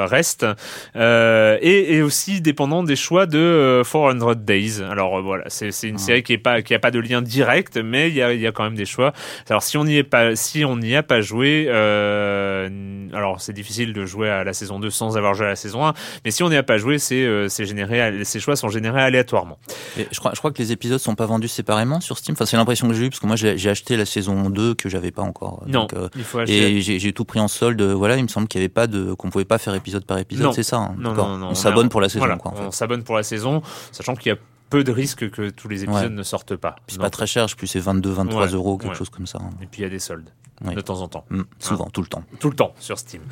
restent et, et aussi dépendant des choix de 400 Days. Alors voilà, c'est c'est une ah. série qui est pas qui a pas de lien direct, mais il y a il y a quand même des choix. Alors si on n'y est pas, si on n'y a pas joué, alors c'est difficile de jouer à la saison 2 sans avoir joué à la saison 1, mais si on n'y a pas joué, c'est c'est généré, ces choix sont générés aléatoirement. Et je crois je crois que les épisodes sont pas vendus séparément sur Steam. Enfin, c'est l'impression que j'ai eu parce que moi j'ai acheté la saison 2 que j'avais pas encore. Non, euh, il faut acheter. Et j'ai tout pris en solde. Voilà, il me semble qu'il y avait pas de qu'on pouvait pas faire épisode par épisode. C'est ça. Hein. non, non, non, On s'abonne pour la saison. Quoi, On s'abonne pour la saison, sachant qu'il y a peu de risques que tous les épisodes ne sortent pas. C'est pas très cher, je plus c'est 22, 23 euros, quelque chose comme ça. Hein. Et puis il y a des soldes. De temps en temps. Mm, souvent, hein. tout le temps. Tout le temps sur Steam.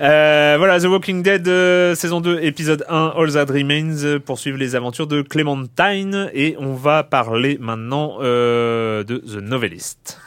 Euh, voilà, The Walking Dead, euh, saison 2, épisode 1, All That Remains, euh, poursuivre les aventures de Clementine. Et on va parler maintenant de The Novelist.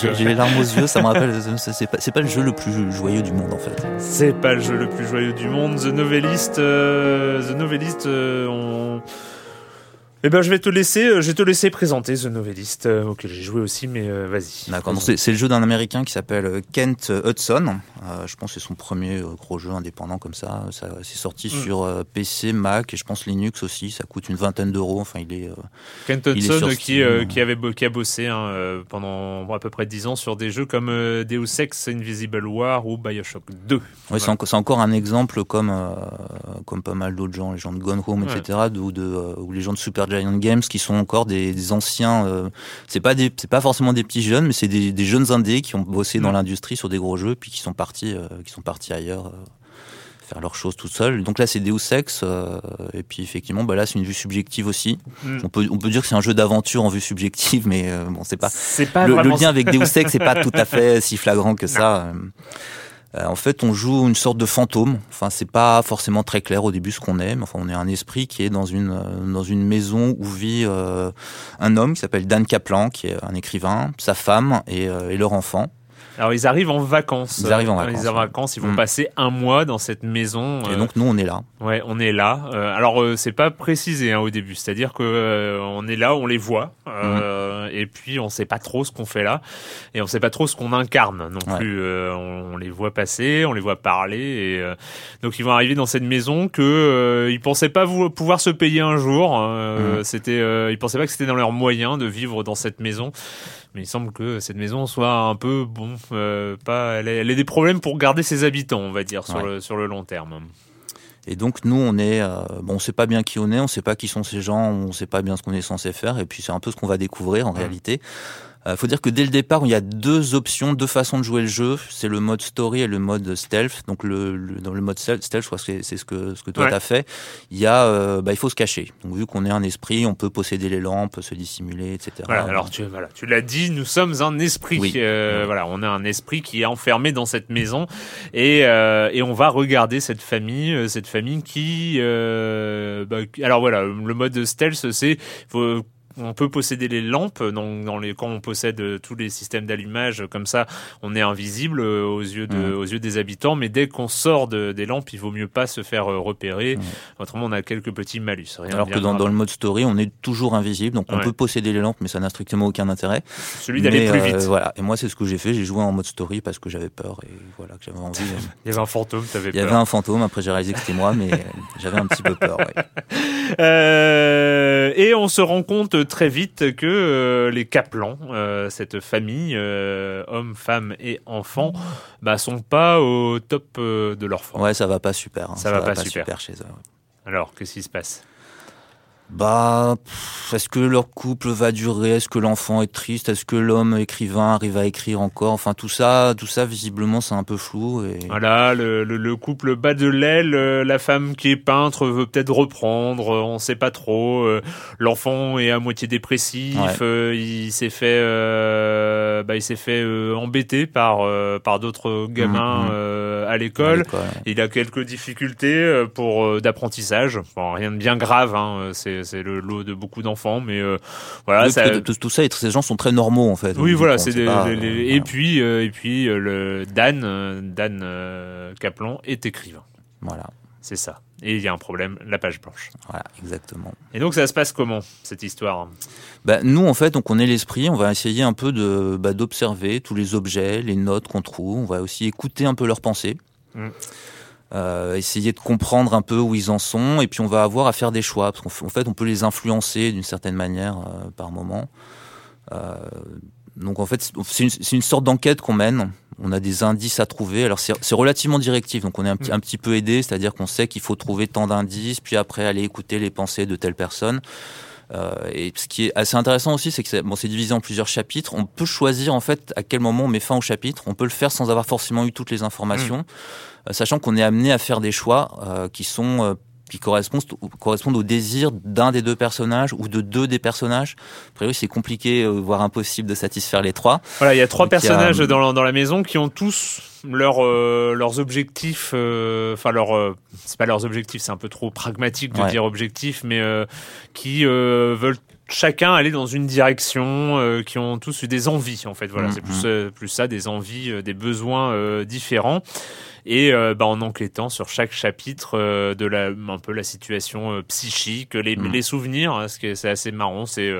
J'ai les larmes aux yeux, ça me rappelle. C'est pas, pas, le jeu le plus joyeux du monde en fait. C'est pas le jeu le plus joyeux du monde. The Novelist, euh, The Novelist, euh, on eh ben, je vais te laisser, euh, je vais te laisser présenter The Novelist, auquel j'ai joué aussi, mais euh, vas-y. D'accord. C'est le jeu d'un Américain qui s'appelle Kent Hudson. Je pense que c'est son premier gros jeu indépendant comme ça. Ça c'est sorti mm. sur PC, Mac et je pense Linux aussi. Ça coûte une vingtaine d'euros. Enfin, il est. Kent Hudson qui, qui avait qui a bossé hein, pendant à peu près 10 ans sur des jeux comme Deus Ex, Invisible War ou Bioshock 2. Oui, c'est encore un exemple comme comme pas mal d'autres gens, les gens de Gone Home, etc. Ou de ou les gens de Super Giant Games qui sont encore des, anciens. Euh, c'est pas des, c'est pas forcément des petits jeunes, mais c'est des, jeunes indés qui ont bossé dans mm. l'industrie sur des gros jeux, puis qui sont partis, euh, qui sont partis ailleurs euh, faire leurs choses tout seuls. Donc là, c'est Deus Ex, et puis effectivement, bah là, c'est une vue subjective aussi. Mm. On peut, on peut dire que c'est un jeu d'aventure en vue subjective, mais bon, c'est pas. C'est pas le, le, lien avec Deus Ex, c'est pas tout à fait si flagrant que ça. Euh, en fait, on joue une sorte de fantôme. Enfin, c'est pas forcément très clair au début ce qu'on est, mais enfin, on est un esprit qui est dans une euh, dans une maison où vit euh, un homme qui s'appelle Dan Kaplan, qui est un écrivain, sa femme et, et leur enfant. Alors ils arrivent en vacances. Ils arrivent en vacances. Ils, en vacances, ils vont mm. passer un mois dans cette maison. Et donc nous on est là. Ouais, on est là. alors c'est pas précisé hein, au début, c'est-à-dire que on est là, on les voit. Mm et puis on sait pas trop ce qu'on fait là et on sait pas trop ce qu'on incarne non plus. Euh, on, les voit passer, on les voit parler et euh, donc ils vont arriver dans cette maison que euh, ils pensaient pas pouvoir se payer un jour. Mmh. C'était, ils pensaient pas que c'était dans leurs moyens de vivre dans cette maison mais il semble que cette maison soit un peu bon, pas, elle a, elle a, des problèmes pour garder ses habitants, on va dire, sur, le, sur le long terme. Et donc nous, on est, bon, on sait pas bien qui on est, on sait pas qui sont ces gens, on sait pas bien ce qu'on est censé faire, et puis c'est un peu ce qu'on va découvrir en réalité. Il euh, faut dire que dès le départ, il y a deux options, deux façons de jouer le jeu. C'est le mode story et le mode stealth. Donc le, dans le mode stealth, je crois que c'est ce que ce que toi t'as fait. Il y a, euh, bah, il faut se cacher. Donc vu qu'on est un esprit, on peut posséder les lampes, se dissimuler, etc. Voilà. Alors tu voilà, tu l'as dit, nous sommes un esprit. Euh, voilà, on a un esprit qui est enfermé dans cette maison et et on va regarder cette famille, cette famille qui, bah, alors voilà, le mode stealth, c'est faut on peut posséder les lampes. Donc, dans les, quand on possède tous les systèmes d'allumage comme ça, on est invisible aux yeux, de, mmh. aux yeux des habitants. Mais dès qu'on sort des lampes, il vaut mieux pas se faire repérer. Mmh. Autrement, on a quelques petits malus. Alors que dans, le mode story, on est toujours invisible. Donc, on peut posséder les lampes, mais ça n'a strictement aucun intérêt. Celui d'aller plus vite. voilà. Et moi, c'est ce que j'ai fait. J'ai joué en mode story parce que j'avais peur et voilà que j'avais envie. il y avait un fantôme, t'avais peur. Il y avait un fantôme. Après, j'ai réalisé que c'était moi, mais j'avais un petit peu peur. Euh, et on se rend compte très vite que euh, les Kaplan, euh, cette famille, hommes, femmes et enfants, bah, sont pas au top de leur forme. Ouais, ça va pas super. Hein. Ça, va, pas, super. chez eux. Alors, qu'est-ce qui se passe? Bah, est-ce que leur couple va durer? Est-ce que l'enfant est triste? Est-ce que l'homme écrivain arrive à écrire encore? Enfin, tout ça, tout ça, visiblement, c'est un peu flou. Et... Voilà, le, le, couple bat de l'aile. Euh, la femme qui est peintre veut peut-être reprendre. Euh, on sait pas trop. Euh, l'enfant est à moitié dépressif. il s'est fait, bah, il s'est fait embêter par par d'autres gamins mm, mm. à l'école. Il a quelques difficultés pour d'apprentissage. Bon, rien de bien grave. Hein, c'est c'est le lot de beaucoup d'enfants, mais euh, voilà. ça... Tout, ça, ces gens sont très normaux en fait. Oui, voilà. C'est et puis euh, et puis euh, le Dan Dan Kaplan est écrivain. Voilà. C'est ça. Et il y a un problème, la page blanche. Voilà, exactement. Et donc ça se passe comment cette histoire? Bah, Nous en fait, donc on est l'esprit, on va essayer un peu de bah, d'observer tous les objets, les notes qu'on trouve. On va aussi écouter un peu leurs pensées. Mm. Euh, essayer de comprendre un peu où ils en sont, et puis on va avoir à faire des choix, parce qu'en fait on peut les influencer d'une certaine manière euh, par moment. Euh, donc en fait c'est une, une, sorte d'enquête qu'on mène, on a des indices à trouver, alors c'est relativement directif, donc on est un, petit, mm. un petit peu aidé, c'est-à-dire qu'on sait qu'il faut trouver tant d'indices, puis après aller écouter les pensées de telle personne. Euh, et ce qui est assez intéressant aussi, c'est que c'est bon, divisé en plusieurs chapitres. On peut choisir en fait à quel moment on met fin au chapitre. On peut le faire sans avoir forcément eu toutes les informations. Mm. Euh, sachant qu'on est amené à faire des choix euh, qui sont euh, qui correspondent, correspondent au désir d'un des deux personnages ou de deux des personnages. A priori, c'est compliqué, voire impossible de satisfaire les trois. Voilà, il y a trois personnages Dans, dans la maison qui ont tous leur, leurs objectifs, enfin leur, c'est pas leurs objectifs, c'est un peu trop pragmatique de dire objectifs, mais qui veulent chacun aller dans une direction, qui ont tous eu des envies en fait. Voilà, mm, c'est plus, mm. plus ça, des envies, des besoins différents et euh, bah, en enquêtant sur chaque chapitre euh, de la un peu la situation euh, psychique, les, mm. les souvenirs, hein, ce c'est assez marrant, c'est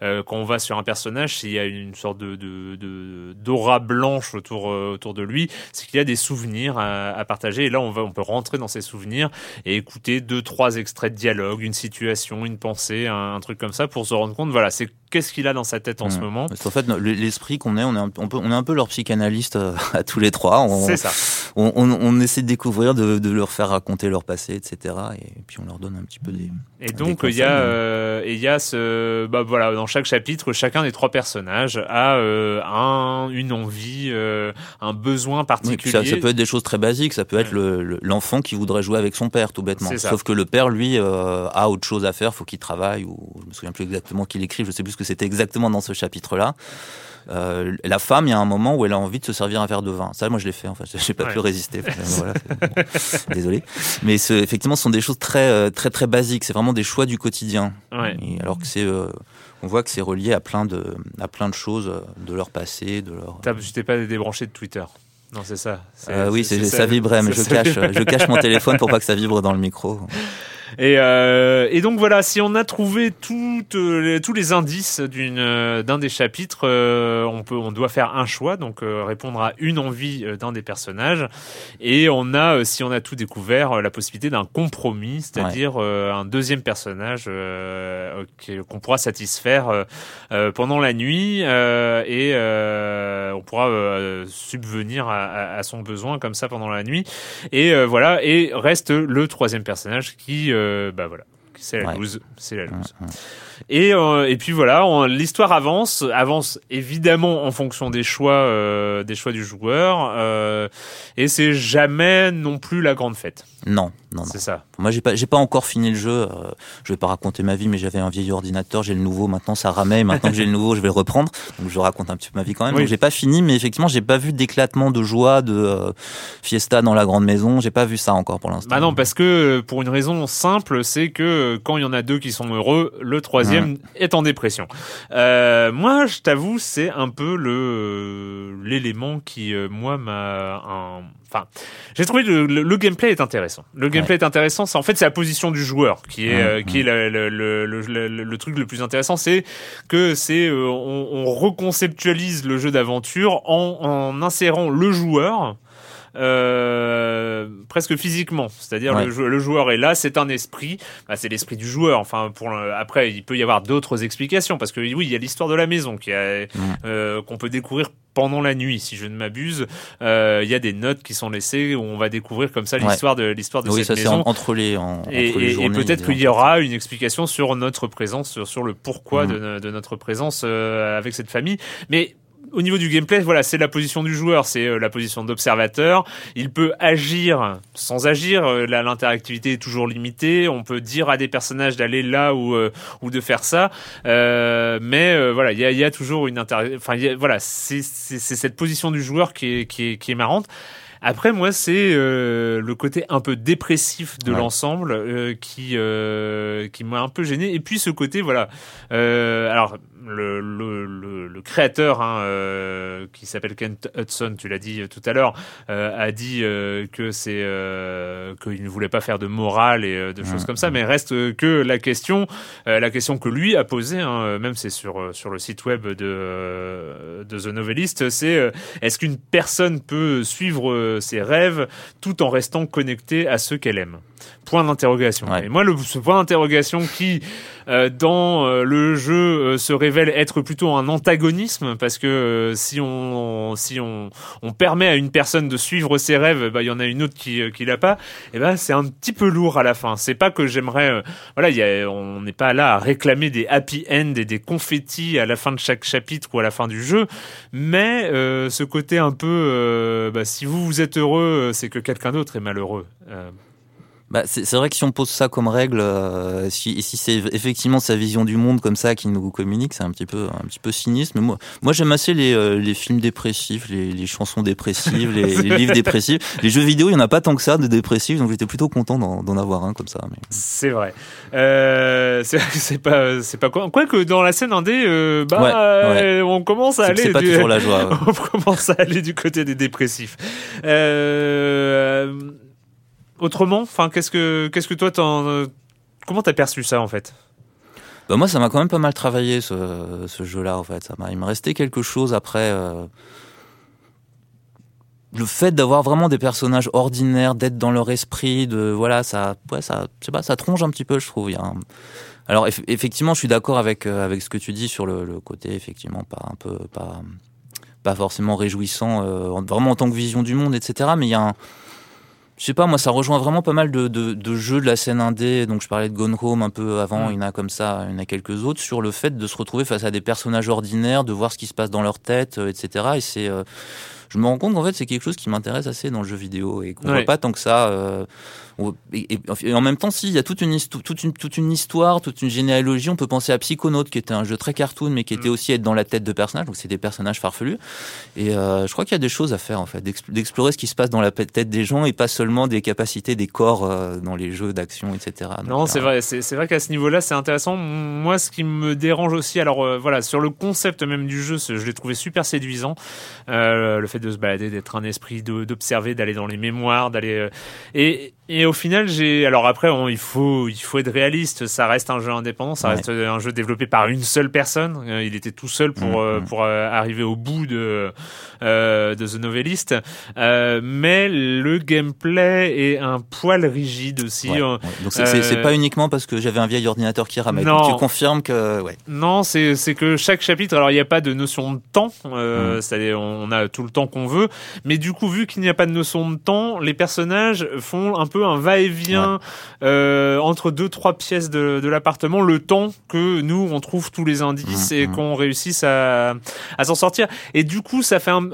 quand on va sur un personnage, s'il y a une sorte de, de, d'aura blanche autour autour de lui, c'est qu'il y a des souvenirs à, partager et là on va on peut rentrer dans ces souvenirs et écouter deux trois extraits de dialogue, une situation, une pensée, un, truc comme ça pour se rendre compte voilà, c'est qu'est-ce qu'il a dans sa tête en ce moment. En fait, l'esprit qu'on est, on est un, on, peut, on est un peu leur psychanalyste à tous les trois. C'est ça. On, on, essaie de découvrir, de, leur faire raconter leur passé, etc. Et puis on leur donne un petit peu des. Et donc il y a, euh, il y a ce, bah voilà, dans chaque chapitre, chacun des trois personnages a euh, un, une envie, euh, un besoin particulier. ça, peut être des choses très basiques. Ça peut être l'enfant qui voudrait jouer avec son père, tout bêtement. Sauf que le père, lui, a autre chose à faire. Faut qu'il travaille ou je me souviens plus exactement qu'il écrit. Je sais plus ce que c'était exactement dans ce chapitre-là. Euh, la femme, il y a un moment où elle a envie de se servir un verre de vin. Ça, moi, je l'ai fait. En fait, j'ai pas pu résister. voilà, désolé. Mais effectivement, ce sont des choses très, euh, très, très basiques. C'est vraiment des choix du quotidien. alors que c'est, euh, on voit que c'est relié à plein de, à plein de choses de leur passé, de leur. Tu t'es pas débranché de Twitter. Non, c'est ça. oui, c'est, ça, vibrait, mais je cache, je cache mon téléphone pour pas que ça vibre dans le micro. Et, euh, et, donc voilà, si on a trouvé toutes les, tous les indices d'une euh, d'un des chapitres, euh, on peut, on doit faire un choix, donc euh, répondre à une envie d'un des personnages. Et on a, si on a tout découvert, la possibilité d'un compromis, c'est-à-dire un deuxième personnage qu'on pourra satisfaire pendant la nuit et on pourra subvenir à, à, son besoin comme ça pendant la nuit. Et voilà, et reste le troisième personnage qui euh, bah voilà, c'est la loose, c'est la loose. Et, euh, et puis voilà, l'histoire avance, avance évidemment en fonction des choix, euh, des choix du joueur, euh, et c'est jamais non plus la grande fête. Non, non, non. C'est ça. Moi, j'ai pas, j'ai pas encore fini le jeu. Je vais pas raconter ma vie, mais j'avais un vieil ordinateur, j'ai le nouveau. Maintenant, ça ramait. Maintenant que j'ai le nouveau, je vais le reprendre. Donc, je raconte un petit peu ma vie quand même. Oui. Donc, j'ai pas fini, mais effectivement, j'ai pas vu d'éclatement de joie, de fiesta dans la grande maison. J'ai pas vu ça encore pour l'instant. Bah non, parce que pour une raison simple, c'est que que quand il y en a deux qui sont heureux, le troisième est en dépression. Euh, moi, je t'avoue, c'est un peu le l'élément qui moi m'a un Enfin, j'ai trouvé le, le, gameplay est intéressant. Le gameplay est intéressant. C'est en fait c'est la position du joueur qui est qui est le, le, truc le plus intéressant. C'est que c'est on, on, reconceptualise le jeu d'aventure en, en insérant le joueur euh, presque physiquement. C'est-à-dire le, joueur est là, c'est un esprit, bah, c'est l'esprit du joueur. Enfin, pour après, il peut y avoir d'autres explications parce que oui, il y a l'histoire de la maison qui a, euh, qu'on peut découvrir pendant la nuit, si je ne m'abuse. Euh, il y a des notes qui sont laissées où on va découvrir comme ça l'histoire de l'histoire de oui, cette ça, maison. entre les, et, peut-être qu'il y aura une explication sur notre présence, sur, sur le pourquoi mm. de, de, notre présence avec cette famille. Mais au niveau du gameplay, voilà, c'est la position du joueur, c'est euh, la position d'observateur. Il peut agir sans agir. Euh, l'interactivité est toujours limitée. On peut dire à des personnages d'aller là ou euh, ou de faire ça, mais voilà, il y a, y a, toujours une inter... Enfin, voilà, c'est cette position du joueur qui est qui est, qui est marrante. Après, moi, c'est le côté un peu dépressif de l'ensemble qui qui m'a un peu gêné. Et puis ce côté, voilà. alors, le, le, le, créateur, hein, euh, qui s'appelle Kent Hudson, tu l'as dit tout à l'heure, euh, a dit euh, que c'est qu'il ne voulait pas faire de morale et de choses comme ça, mais reste que la question, la question que lui a posée, hein, même c'est sur sur le site web de de The Novelist, c'est est-ce qu'une personne peut suivre ses rêves tout en restant connectée à ceux qu'elle aime Point d'interrogation. Et moi, le, ce point d'interrogation qui euh, dans euh, le jeu euh, se révèle être plutôt un antagonisme parce que si on si on, on permet à une personne de suivre ses rêves, bah il y en a une autre qui qui l'a pas. Et ben c'est un petit peu lourd à la fin. C'est pas que j'aimerais voilà, y a, on n'est pas là à réclamer des happy end et des confettis à la fin de chaque chapitre ou à la fin du jeu, mais ce côté un peu bah, si vous vous êtes heureux, c'est que quelqu'un d'autre est malheureux. Bah, c'est vrai que si on pose ça comme règle, euh, si, si c'est effectivement sa vision du monde comme ça qui nous communique, c'est un petit peu un petit peu cynisme. Mais moi, moi j'aime assez les, euh, les films dépressifs, les, les chansons dépressives, les, les, livres dépressifs. Les jeux vidéo, il y en a pas tant que ça de dépressifs, donc j'étais plutôt content d'en avoir un comme ça. Mais... C'est vrai. Euh, c'est pas c'est pas quoi. Quoique dans la scène indé, euh, bah on commence à aller. C'est pas toujours la joie. on commence à aller du côté des dépressifs. Euh, autrement Enfin, qu'est-ce que qu'est-ce que toi t'en euh, comment t'as perçu ça en fait? Bah moi, ça m'a quand même pas mal travaillé ce, jeu-là en fait. Ça il me restait quelque chose après. Euh, le fait d'avoir vraiment des personnages ordinaires, d'être dans leur esprit, de voilà, ça, ouais, ça, je sais pas, ça tronche un petit peu, je trouve. Il y a Alors effectivement, je suis d'accord avec euh, avec ce que tu dis sur le, le, côté effectivement pas un peu pas pas forcément réjouissant, vraiment en tant que vision du monde, etc. Mais il y a un je sais pas, moi, ça rejoint vraiment pas mal de, de, de, jeux de la scène indé. Donc, je parlais de Gone Home un peu avant. Mm. Il y en a comme ça, il y en a quelques autres sur le fait de se retrouver face à des personnages ordinaires, de voir ce qui se passe dans leur tête, euh, etc. Et c'est, euh, je me rends compte qu'en fait, c'est quelque chose qui m'intéresse assez dans le jeu vidéo et qu'on voit pas tant que ça. Euh, et, en même temps, si, il y a toute une, toute, une, toute une histoire, toute une généalogie. On peut penser à Psychonaut, qui était un jeu très cartoon, mais qui était mm. aussi être dans la tête de personnages. Donc, c'est des personnages farfelus. Et euh, je crois qu'il y a des choses à faire, en fait, d'explorer ce qui se passe dans la tête des gens et pas seulement des capacités des corps euh, dans les jeux d'action, etc. non, c'est vrai. C'est vrai qu'à ce niveau-là, c'est intéressant. Moi, ce qui me dérange aussi, alors voilà, sur le concept même du jeu, je l'ai trouvé super séduisant. le fait de se balader, d'être un esprit, d'observer, d'aller dans les mémoires, d'aller et et au final, j'ai alors après, il faut il faut être réaliste. Ça reste un jeu indépendant, ça reste un jeu développé par une seule personne. Euh, il était tout seul pour mm, euh, mm. pour euh, arriver au bout de de The Novelist. mais le gameplay est un poil rigide aussi. Donc c'est pas uniquement parce que j'avais un vieil ordinateur qui ramait. Non. Tu confirmes que ouais. Non, c'est c'est que chaque chapitre, alors il n'y a pas de notion de temps. Mm. C'est-à-dire on a tout le temps qu'on veut. Mais du coup, vu qu'il n'y a pas de notion de temps, les personnages font un peu un va-et-vient euh, entre deux trois pièces de, de l'appartement, le temps que nous on trouve tous les indices mmh, et mmh. qu'on réussisse à, à s'en sortir. Et du coup, ça fait un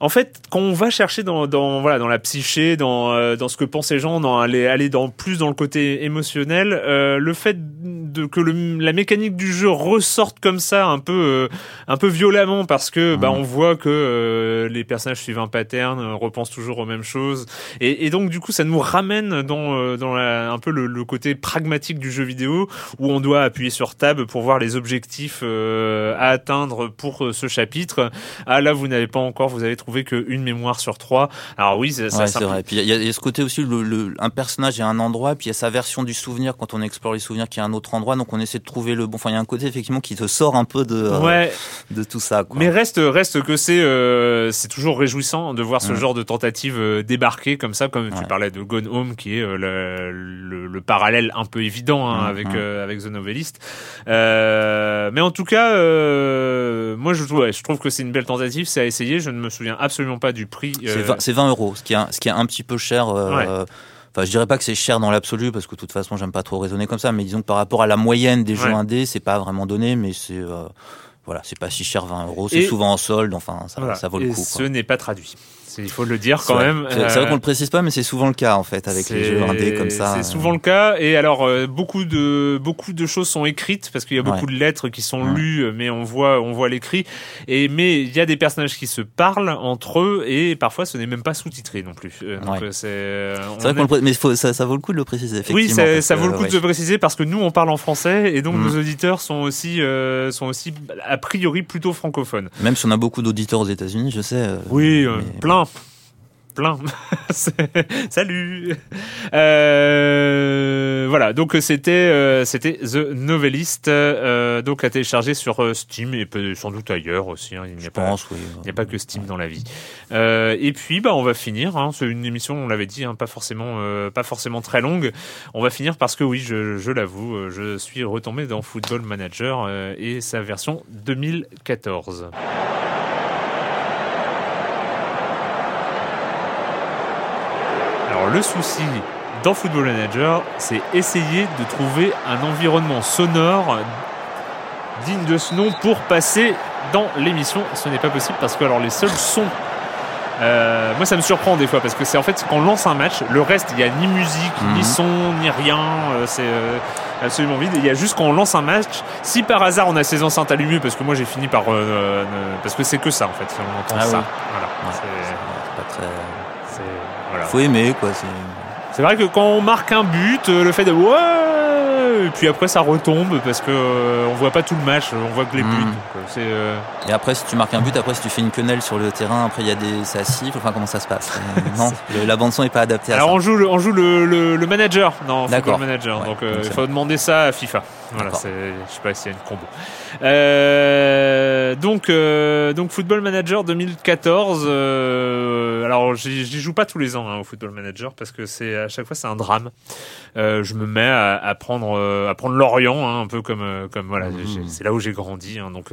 en fait, quand on va chercher dans, dans voilà dans la psyché, dans euh, dans ce que pensent les gens, dans aller aller dans plus dans le côté émotionnel, euh, le fait de que le, la mécanique du jeu ressorte comme ça un peu un peu violemment parce que bah on voit que les personnages suivent un pattern, repensent toujours aux mêmes choses et, et donc du coup ça nous ramène dans dans un peu le, le, côté pragmatique du jeu vidéo où on doit appuyer sur tab pour voir les objectifs à atteindre pour ce chapitre. Ah là vous n'avez pas encore, vous avez trouvé qu'une mémoire sur trois. Alors oui, ça, ouais, c'est vrai. Puis il y, a ce côté aussi, le, un personnage est un endroit, puis il y a sa version du souvenir quand on explore les souvenirs qui est un autre endroit. Donc on essaie de trouver le bon. Enfin, il y a un côté effectivement qui te sort un peu de euh, de tout ça. Quoi. Mais reste reste que c'est euh, c'est toujours réjouissant de voir ce genre de tentative euh, débarquer comme ça, comme tu parlais de Gone Home, qui est le, le, parallèle un peu évident hein, avec avec The Novelist. mais en tout cas, moi je, je trouve que c'est une belle tentative, c'est à essayer. Je ne me souviens absolument pas du prix. C'est 20, euros, ce qui est ce qui est un petit peu cher. Euh, enfin, je dirais pas que c'est cher dans l'absolu parce que de toute façon, j'aime pas trop raisonner comme ça. Mais disons que par rapport à la moyenne des jeux indés, c'est pas vraiment donné, mais c'est euh, voilà, c'est pas si cher 20 euros. C'est souvent en solde. Enfin, ça, ça vaut le coup. Ce n'est pas traduit il faut le dire quand même. C'est vrai euh, qu'on le précise pas, mais c'est souvent le cas en fait avec les jeux indés comme ça. C'est souvent le cas. Et alors euh, beaucoup de beaucoup de choses sont écrites parce qu'il y a beaucoup de lettres qui sont lues, mais on voit on voit l'écrit. Et mais il y a des personnages qui se parlent entre eux et parfois ce n'est même pas sous-titré non plus. Euh, c'est vrai qu'on mais ça, ça, vaut le coup de le préciser. Oui, ça, ça vaut le coup de le préciser parce que nous on parle en français et donc mm. nos auditeurs sont aussi sont aussi a priori plutôt francophones. Même si on a beaucoup d'auditeurs aux États-Unis, je sais. oui, plein plein. Salut. Euh, voilà, donc c'était euh, c'était The Novelist, euh, donc à télécharger sur euh, Steam et peut, sans doute ailleurs aussi. Hein. il n'y a pas, il n'y a pas que Steam dans la vie. Euh, et puis bah on va finir. Hein, c'est une émission, on l'avait dit, hein, pas forcément pas forcément très longue. On va finir parce que oui, je, je l'avoue, je suis retombé dans Football Manager et sa version 2014. Alors le souci dans Football Manager, c'est essayer de trouver un environnement sonore digne de ce nom pour passer dans l'émission. Ce n'est pas possible parce que alors les seuls sons euh, moi, ça me surprend des fois parce que c'est en fait quand on lance un match, le reste, il n'y a ni musique, ni mhm. son, ni rien. Euh, c'est euh, absolument vide. Il y a juste quand on lance un match, si par hasard on a ses enceintes allumées, parce que moi j'ai fini par parce que c'est que ça en fait. On entend ah ça. Voilà. c'est pas très. Faut aimer, quoi. C'est vrai que quand on marque un but, euh, le fait de ouais, et puis après ça retombe parce que euh, on voit pas tout le match, on voit que les buts. Hmm. Euh, et après, si tu marques un but, après si tu fais une quenelle sur le terrain, après il y a des ça siffle. Enfin, comment ça se passe? Non, la bande son est pas adaptée. À Alors ça. on joue, le, on joue le, le, manager dans Football Manager, donc il faut demander ça à FIFA. Voilà, je sais pas s'il y a une combo. Euh, donc, euh, donc Football Manager 2014. Euh, alors, j'y joue pas tous les ans hein, au Football Manager parce que c'est à chaque fois c'est un drame. Euh, je me mets à, à prendre euh, à prendre Lorient, hein, un peu comme euh, comme voilà, mmh. c'est là où j'ai grandi, hein, donc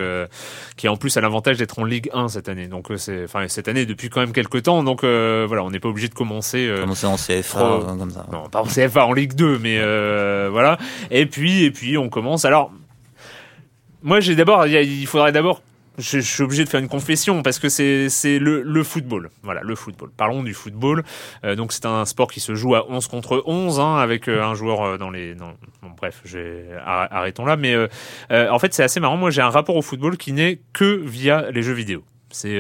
qui en plus a l'avantage d'être en Ligue 1 cette année. Donc c'est enfin cette année depuis quand même quelques temps. Donc voilà, on n'est pas obligé de commencer. commencer en CFA comme ça. Non, pas en CFA, en Ligue 2, mais voilà. Et puis et puis on commence. Alors moi, j'ai d'abord, il faudrait d'abord je, suis obligé de faire une confession parce que c'est c'est le, football. Voilà, le football. Parlons du football. Euh, donc c'est un sport qui se joue à 11 contre 11 hein, avec euh, un joueur euh, dans les bref, arrêtons là mais en fait, c'est assez marrant. Moi, j'ai un rapport au football qui n'est que via les jeux vidéo. C'est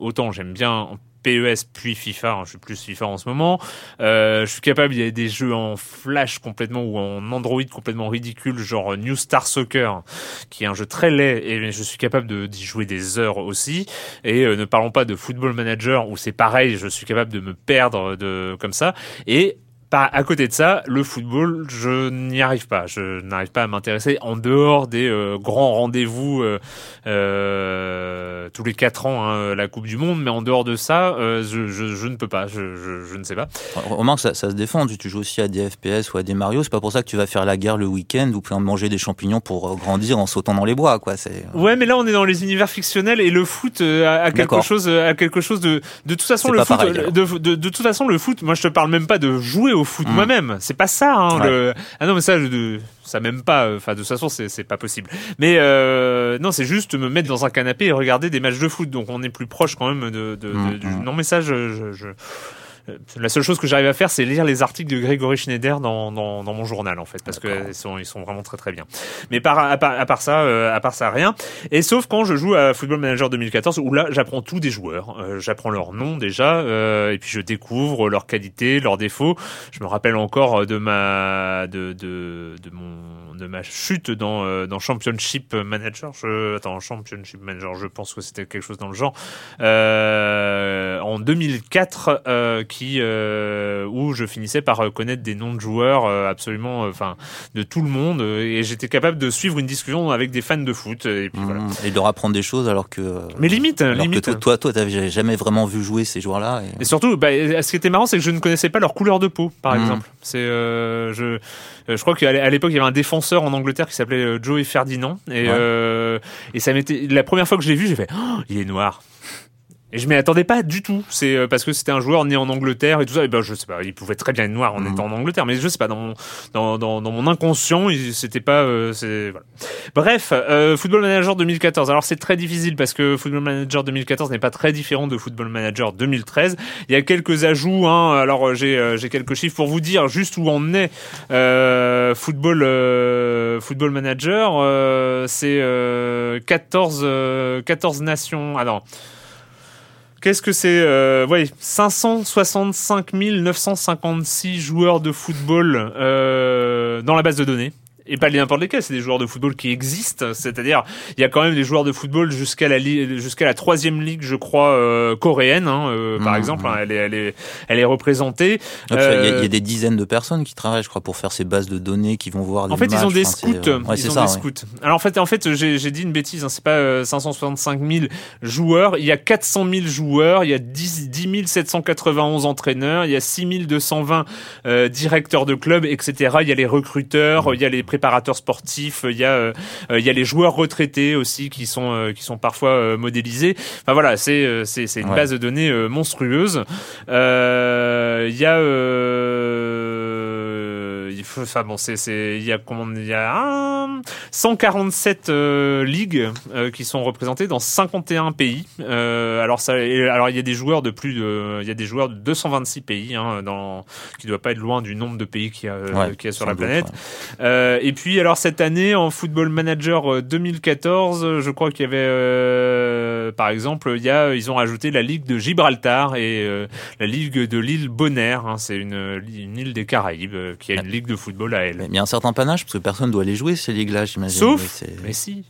autant j'aime bien PES puis FIFA. Hein, je suis plus FIFA en ce moment. Euh, je suis capable. Il y a des jeux en Flash complètement ou en Android complètement ridicule, genre New Star Soccer, qui est un jeu très laid et je suis capable d'y jouer des heures aussi. Et euh, ne parlons pas de Football Manager où c'est pareil. Je suis capable de me perdre de comme ça. Et à côté de ça, le football, je n'y arrive pas. Je n'arrive pas à m'intéresser en dehors des euh, grands rendez-vous euh, euh, tous les quatre ans, hein, la Coupe du Monde, mais en dehors de ça, je, je, je, ne peux pas. Je, ne sais pas. Remarque, ça, ça se défend. Tu, joues aussi à des FPS ou à des Mario. C'est pas pour ça que tu vas faire la guerre le week-end ou puis manger des champignons pour grandir en sautant dans les bois, quoi. C'est. Ouais, mais là, on est dans les univers fictionnels et le foot a, quelque chose, a quelque chose de. De toute façon, le foot. de, de, de, toute façon, le foot. Moi, je te parle même pas de jouer au foot mm. moi-même. C'est pas ça. Hein, le... Ah non, mais ça, je, ça même pas. Enfin, de toute façon, c'est pas possible. Mais euh, non, c'est juste me mettre dans un canapé et regarder des matchs de foot. Donc, on est plus proche quand même de. de, de, mm, mm. Non, mais ça, je, je, je la seule chose que j'arrive à faire, c'est lire les articles de Grégory Schneider dans, dans, dans mon journal, en fait, parce que ils sont, ils sont vraiment très très bien. Mais par, à, part, à part ça, euh, à part ça, rien. Et sauf quand je joue à Football Manager 2014, où là, j'apprends tout des joueurs. Euh, j'apprends leur nom déjà, euh, et puis je découvre leurs qualités, leurs défauts. Je me rappelle encore de ma, de, de, de mon, de ma chute dans, dans Championship Manager. Je, attends, Championship Manager, je pense que c'était quelque chose dans le genre. en 2004, qui euh, où je finissais par connaître des noms de joueurs euh, absolument, euh, enfin, de tout le monde, et j'étais capable de suivre une discussion avec des fans de foot. Et, puis, voilà. Mmh. et de leur apprendre des choses alors que. Mais limite, limite. Que toi, toi, t'avais jamais vraiment vu jouer ces joueurs-là. Et... surtout, bah, ce qui était marrant, c'est que je ne connaissais pas leur couleur de peau, par mmh. exemple. C'est, je, je crois qu'à l'époque, il y avait un défenseur en Angleterre qui s'appelait Joey Ferdinand, et, et ça m'était la première fois que je l'ai vu, j'ai fait, oh, il est noir. Et je m'y attendais pas du tout. C'est euh, parce que c'était un joueur né en Angleterre et tout ça. Et ben je sais pas, il pouvait très bien être noir en mhm. étant en Angleterre, mais je sais pas dans mon dans dans, dans mon inconscient, c'était pas. Euh, voilà. Bref, euh, Football Manager 2014. Alors c'est très difficile parce que Football Manager 2014 n'est pas très différent de Football Manager 2013. Il y a quelques ajouts. Hein. Alors j'ai j'ai quelques chiffres pour vous dire juste où on est. Euh, football Football Manager, c'est 14 14 nations. Alors Qu'est-ce que c'est euh, ouais, 565 956 joueurs de football euh, dans la base de données et pas n'importe lesquels, c'est des joueurs de football qui existent. C'est-à-dire, il y a quand même des joueurs de football jusqu'à la jusqu'à la troisième ligue, je crois, euh, coréenne, hein, euh, par mmh, exemple. Hein, mmh. elle, est, elle, est, elle est représentée. il, y a, il, y a, euh, des dizaines de personnes qui travaillent, je crois, pour faire ces bases de données, qui vont voir. en fait, ils ont des scouts. ils ont des scouts. Alors en fait, en fait, j'ai dit une bêtise. Hein, c'est pas 565 000 joueurs. Il y a 400 000 joueurs. Il y a 10, 10 791 entraîneurs. Il y a 6 220 directeurs de clubs, etc. Il y a les recruteurs. Il y a les préparateurs sportifs, il y a euh, il y a les joueurs retraités aussi qui sont euh, qui sont parfois euh, modélisés. Enfin voilà, c'est c'est c'est une base de données monstrueuse. Il y a enfin bon, c'est, c'est, il y a comment, il y a 147 euh, ligues euh, qui sont représentées dans 51 pays. Euh, alors ça, alors il y a des joueurs de plus de, il y a des joueurs de 226 pays, hein, dans, qui doit pas être loin du nombre de pays qu'il y a, y a sur la planète. et puis alors cette année en Football Manager 2014, je crois qu'il y avait, par exemple, il y a, ils ont rajouté la ligue de Gibraltar et la ligue de l'île Bonaire. Hein, c'est une, une île des Caraïbes qui a une ligue de football à elle. Mais il y a un certain panache parce que personne doit aller jouer ces ligues-là, j'imagine. Sauf, mais, si,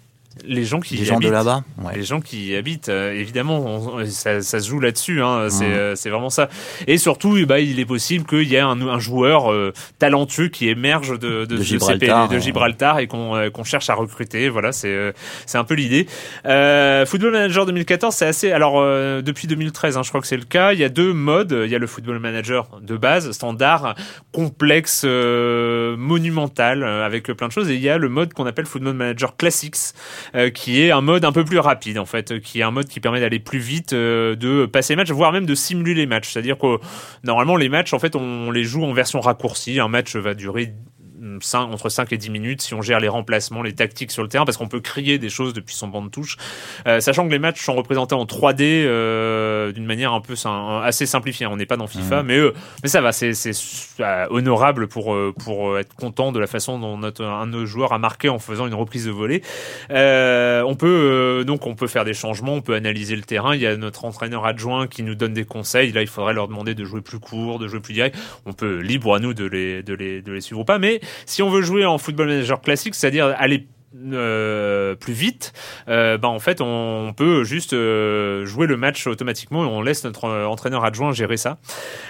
les gens qui les gens habitent, de là-bas les gens qui habitent euh, évidemment ça, ça, se joue là-dessus hein, c'est euh, c'est vraiment ça. Et surtout bah il est possible qu'il y ait un, un joueur euh, talentueux qui émerge de de, de, Gibraltar, de Gibraltar et qu'on qu'on cherche à recruter. Voilà c'est c'est un peu l'idée. Football Manager 2014 c'est assez alors depuis 2013 hein, je crois que c'est le cas il y a deux modes. Il y a le Football Manager de base standard complexe monumental avec plein de choses et il y a le mode qu'on appelle Football Manager Classics. euh, qui est un mode un peu plus rapide en fait, qui est un mode qui permet d'aller plus vite, euh, de passer les matchs, voire même de simuler les matchs. C'est-à-dire que normalement les matchs en fait on les joue en version raccourcie. Un match va durer 5, entre 5 et 10 minutes si on gère les remplacements, les tactiques sur le terrain, parce qu'on peut crier des choses depuis son banc de touche. Euh, sachant que les matchs sont représentés en 3D euh, d'une manière un peu assez simplifiée. On n'est pas dans FIFA, mmh. mais, euh, mais ça va, c'est euh, honorable pour, euh, pour être content de la façon dont notre, un de nos joueurs a marqué en faisant une reprise de volée. on peut donc on peut faire des changements, on peut analyser le terrain. Il y a notre entraîneur adjoint qui nous donne des conseils. Là, il faudrait leur demander de jouer plus court, de jouer plus direct. On peut libre à nous de les, de les, de les suivre ou pas, mais si on veut jouer en football manager classique, c'est-à-dire aller euh, plus vite, euh, bah en fait on peut juste euh, jouer le match automatiquement et on laisse notre entraîneur adjoint gérer ça.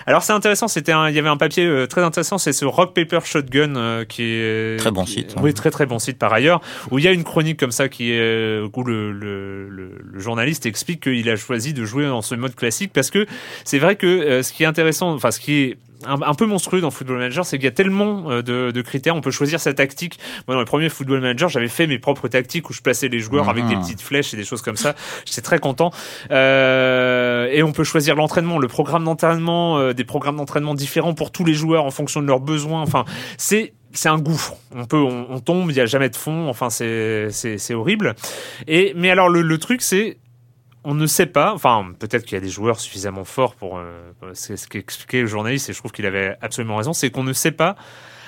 Alors c'est intéressant, c'était il y avait un papier très intéressant, c'est ce Rock Paper Shotgun qui est très bon site. Oui, très très bon site par ailleurs, où il y a une chronique comme ça qui est où le, le, le, le journaliste explique qu'il a choisi de jouer en ce mode classique parce que c'est vrai que ce qui est intéressant, enfin ce qui est un, peu monstrueux dans Football Manager, c'est qu'il y a tellement euh, de, de, critères. On peut choisir sa tactique. Moi, dans le premier Football Manager, j'avais fait mes propres tactiques où je plaçais les joueurs avec des mhm. petites flèches et des choses comme ça. J'étais très content. Euh, et on peut choisir l'entraînement, le programme d'entraînement, euh, des programmes d'entraînement différents pour tous les joueurs en fonction de leurs besoins. Enfin, c'est c'est un gouffre. On peut, on, tombe, il y a jamais de fond. Enfin, c'est c'est c'est horrible. Et mais alors le, le truc, c'est on ne sait pas, enfin peut-être qu'il y a des joueurs suffisamment forts pour, euh, c'est ce qu'expliquait le journaliste et je trouve qu'il avait absolument raison, c'est qu'on ne sait pas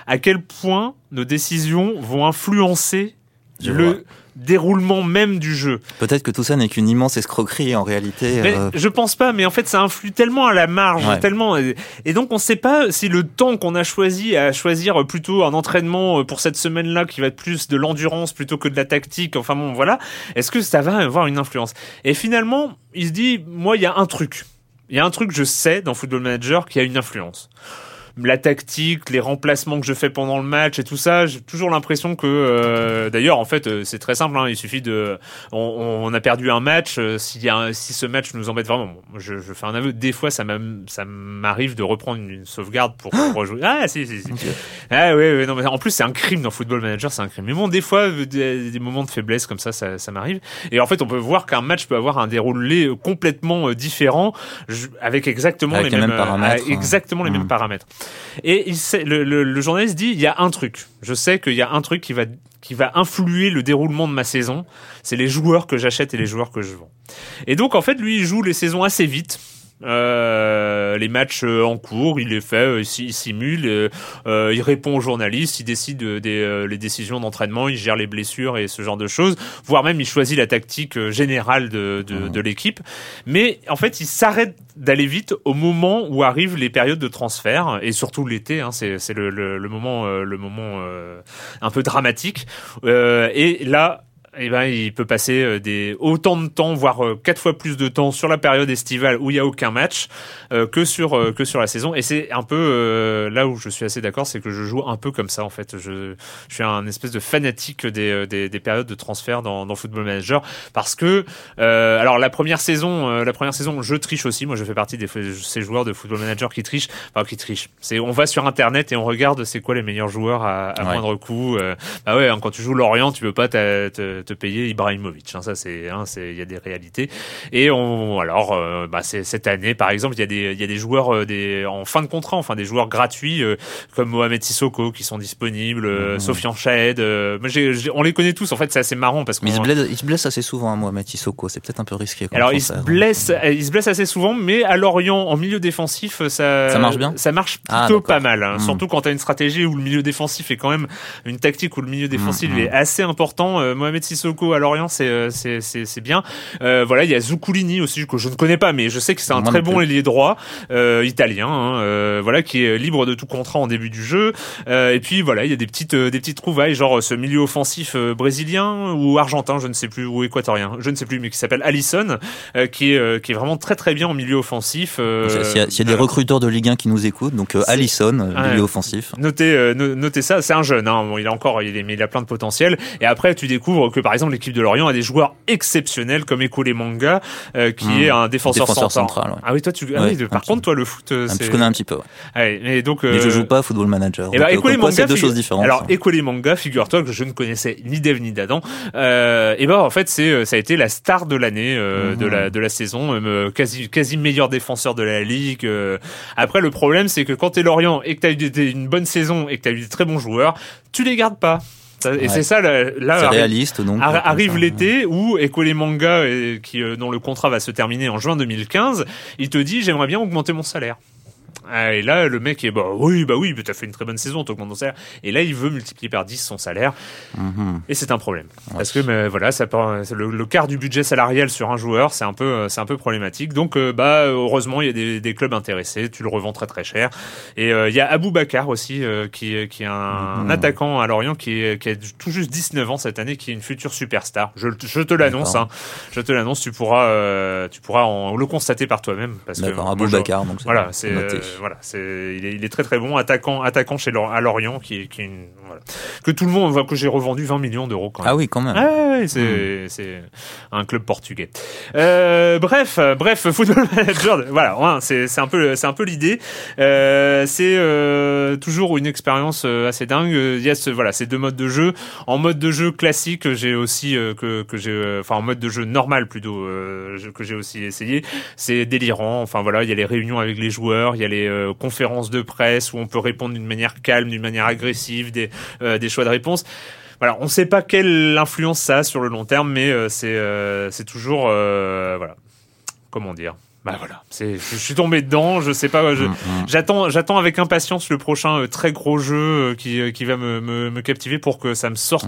à quel point nos décisions vont influencer le, déroulement même du jeu. Peut-être que tout ça n'est qu'une immense escroquerie en réalité. Euh. Je pense pas, mais en fait ça influe tellement à la marge, tellement et donc on sait pas si le temps qu'on a choisi à choisir plutôt un entraînement euh, pour cette semaine-là qui va être plus de l'endurance plutôt que de la tactique. Enfin bon, voilà. Est-ce que ça va avoir une influence? Et finalement, il se dit, moi il y a un truc. Il y a un truc je sais dans Football Manager qui a une influence la tactique, les remplacements que je fais pendant le match et tout ça, j'ai toujours l'impression que, euh, d'ailleurs, en fait, euh, c'est très simple. Hein, il suffit de, on, a perdu un match. Euh, s'il y a, si ce match nous embête vraiment, je, je fais un aveu. Des fois, ça m'arrive de reprendre une, sauvegarde pour rejouer. Ah, si, si, si. Ah, oui, oui, non, mais en plus, c'est un crime dans Football Manager, c'est un crime. Mais bon, des fois, des, des moments de faiblesse comme ça, ça, ça m'arrive. Et en fait, on peut voir qu'un match peut avoir un déroulé complètement différent, avec exactement les, mêmes, paramètres, exactement les mêmes paramètres. Et le, journaliste dit il y a un truc. Je sais qu'il y a un truc qui va qui va influer le déroulement de ma saison. C'est les joueurs que j'achète et les joueurs que je vends. Et donc en fait, lui, il joue les saisons assez vite. Euh, les matchs euh, en cours, il les fait, euh, il, simule, il répond aux journalistes, il décide des les décisions d'entraînement, il gère les blessures et ce genre de choses, voire même il choisit la tactique générale de, de, de l'équipe. Mais en fait, il s'arrête d'aller vite au moment où arrivent les périodes de transfert et surtout l'été, hein, c'est le, le, le, moment, le moment un peu dramatique. et là, eh ben, il peut passer euh, des autant de temps, voire euh, quatre fois plus de temps sur la période estivale où il y a aucun match euh, que sur que sur la saison. Et c'est un peu là où je suis assez d'accord, c'est que je joue un peu comme ça en fait. Je, je suis un espèce de fanatique des, des, des périodes de transfert dans, dans Football Manager parce que alors la première saison, la première saison, je triche aussi. Moi, je fais partie de ces joueurs de Football Manager qui trichent, enfin qui trichent. C'est on va sur internet et on regarde c'est quoi les meilleurs joueurs à, à moindre coût. bah ouais, hein, quand tu joues Lorient, tu peux pas te te payer Ibrahimovic. Hein, ça, c'est, hein, c'est, il y a des réalités. Et on, alors, euh, bah, cette année, par exemple, il y a des, il y a des joueurs euh, des, en fin de contrat, enfin des joueurs gratuits euh, comme Mohamed Sissoko qui sont disponibles, mmh. Sofiane Chahed. on les connaît tous. En fait, c'est assez marrant parce qu'il se blesse, il se blesse assez souvent, hein, Mohamed Sissoko. C'est peut-être un peu risqué. Alors, il se blesse, il se blesse assez souvent, mais à Lorient, en milieu défensif, ça, ça marche bien. Ça marche ah, plutôt pas mal. Hein. Mmh. Surtout quand tu as une stratégie où le milieu défensif est quand même une tactique où le milieu défensif mmh, est assez important. Mohamed Sissoko à Lorient, c'est euh, c'est c'est bien. Euh, voilà, il y a Zuccolini aussi que je ne connais pas, mais je sais que c'est un très bon ailier droit euh, italien, hein, voilà, qui est libre de tout contrat en début du jeu. et puis voilà, il y a des petites des petites trouvailles, genre ce milieu offensif brésilien ou argentin, je ne sais plus, ou équatorien, je ne sais plus, mais qui s'appelle Allison, qui est qui est vraiment très très bien en milieu offensif. S'il y, a des recruteurs de Ligue 1 qui nous écoutent, donc Allison, milieu offensif. Notez notez ça, c'est un jeune, hein, bon, il a encore, il, est, mais il a plein de potentiel. Et après, tu découvres que par exemple l'équipe de Lorient a des joueurs exceptionnels comme Ekole Manga, euh, qui hmm. est un défenseur, central. Ah oui, toi, tu, ah par contre, toi, le foot, euh, c'est. Je connais un petit peu. Ouais. mais donc. Mais je euh, joue pas à Football Manager. Et eh bah, ben, Ekole Manga, deux choses différentes. Alors, Ekole Manga, figure-toi que je ne connaissais ni Dev ni d'Adam. Euh, et ben, en fait, c'est, ça a été la star de l'année, euh, de la, de la saison, quasi, quasi meilleur défenseur de la ligue. Après, le problème, c'est que quand t'es Lorient et que t'as eu une bonne saison et que t'as eu des très bons joueurs, tu les gardes pas. Et c'est ça, là, là réaliste, donc, arrive l'été où Ekole Manga, qui, euh, dont le contrat va se terminer en juin 2015, il te dit j'aimerais bien augmenter mon salaire. Ah, et là, le mec est bah oui, bah oui, tu as fait une très bonne saison, t'augmentes ton salaire. Et là, il veut multiplier par 10 son salaire. Mhm. Et c'est un problème. Parce que mais, voilà, ça le, le, quart du budget salarial sur un joueur, c'est un peu, c'est un peu problématique. Donc, euh, bah heureusement, il y a des, des, clubs intéressés. Tu le revends très très cher. Et euh, il y a Abou Bakar aussi, euh, qui, qui est un, mhm. attaquant à Lorient qui, qui a tout juste 19 ans cette année, qui est une future superstar. Je, je te l'annonce. Hein. Je te l'annonce. Tu pourras, tu pourras en, le constater par toi-même. D'accord. Abou Bakar. Donc voilà, c'est voilà, c'est il est, il est, très très bon attaquant attaquant chez à Lorient qui, qui une, voilà. que tout le monde voit que j'ai revendu 20 millions d'euros quand même. Ah oui, quand même. Ah, c'est hmm. c'est un club portugais. Euh, bref, bref, football manager, voilà, c'est c'est un peu c'est un peu l'idée. Euh, c'est euh, toujours une expérience euh, assez dingue. Il y a ce, voilà, ces deux modes de jeu. En mode de jeu classique, j'ai aussi euh, que que j'ai enfin en mode de jeu normal plutôt que j'ai aussi essayé. C'est délirant. Enfin voilà, il y a les réunions avec les joueurs, il y a les euh, conférences de presse où on peut répondre d'une manière calme, d'une manière agressive, des, euh, des choix de réponse. Voilà, on ne sait pas quelle influence ça a sur le long terme, mais euh, c'est toujours voilà, comment dire? Bah voilà, c'est, je suis tombé dedans. Je sais pas, je, mm, mm. j'attends, j'attends avec impatience le prochain euh, très gros jeu euh, qui, euh, qui va me, me, me, captiver pour que ça me sorte.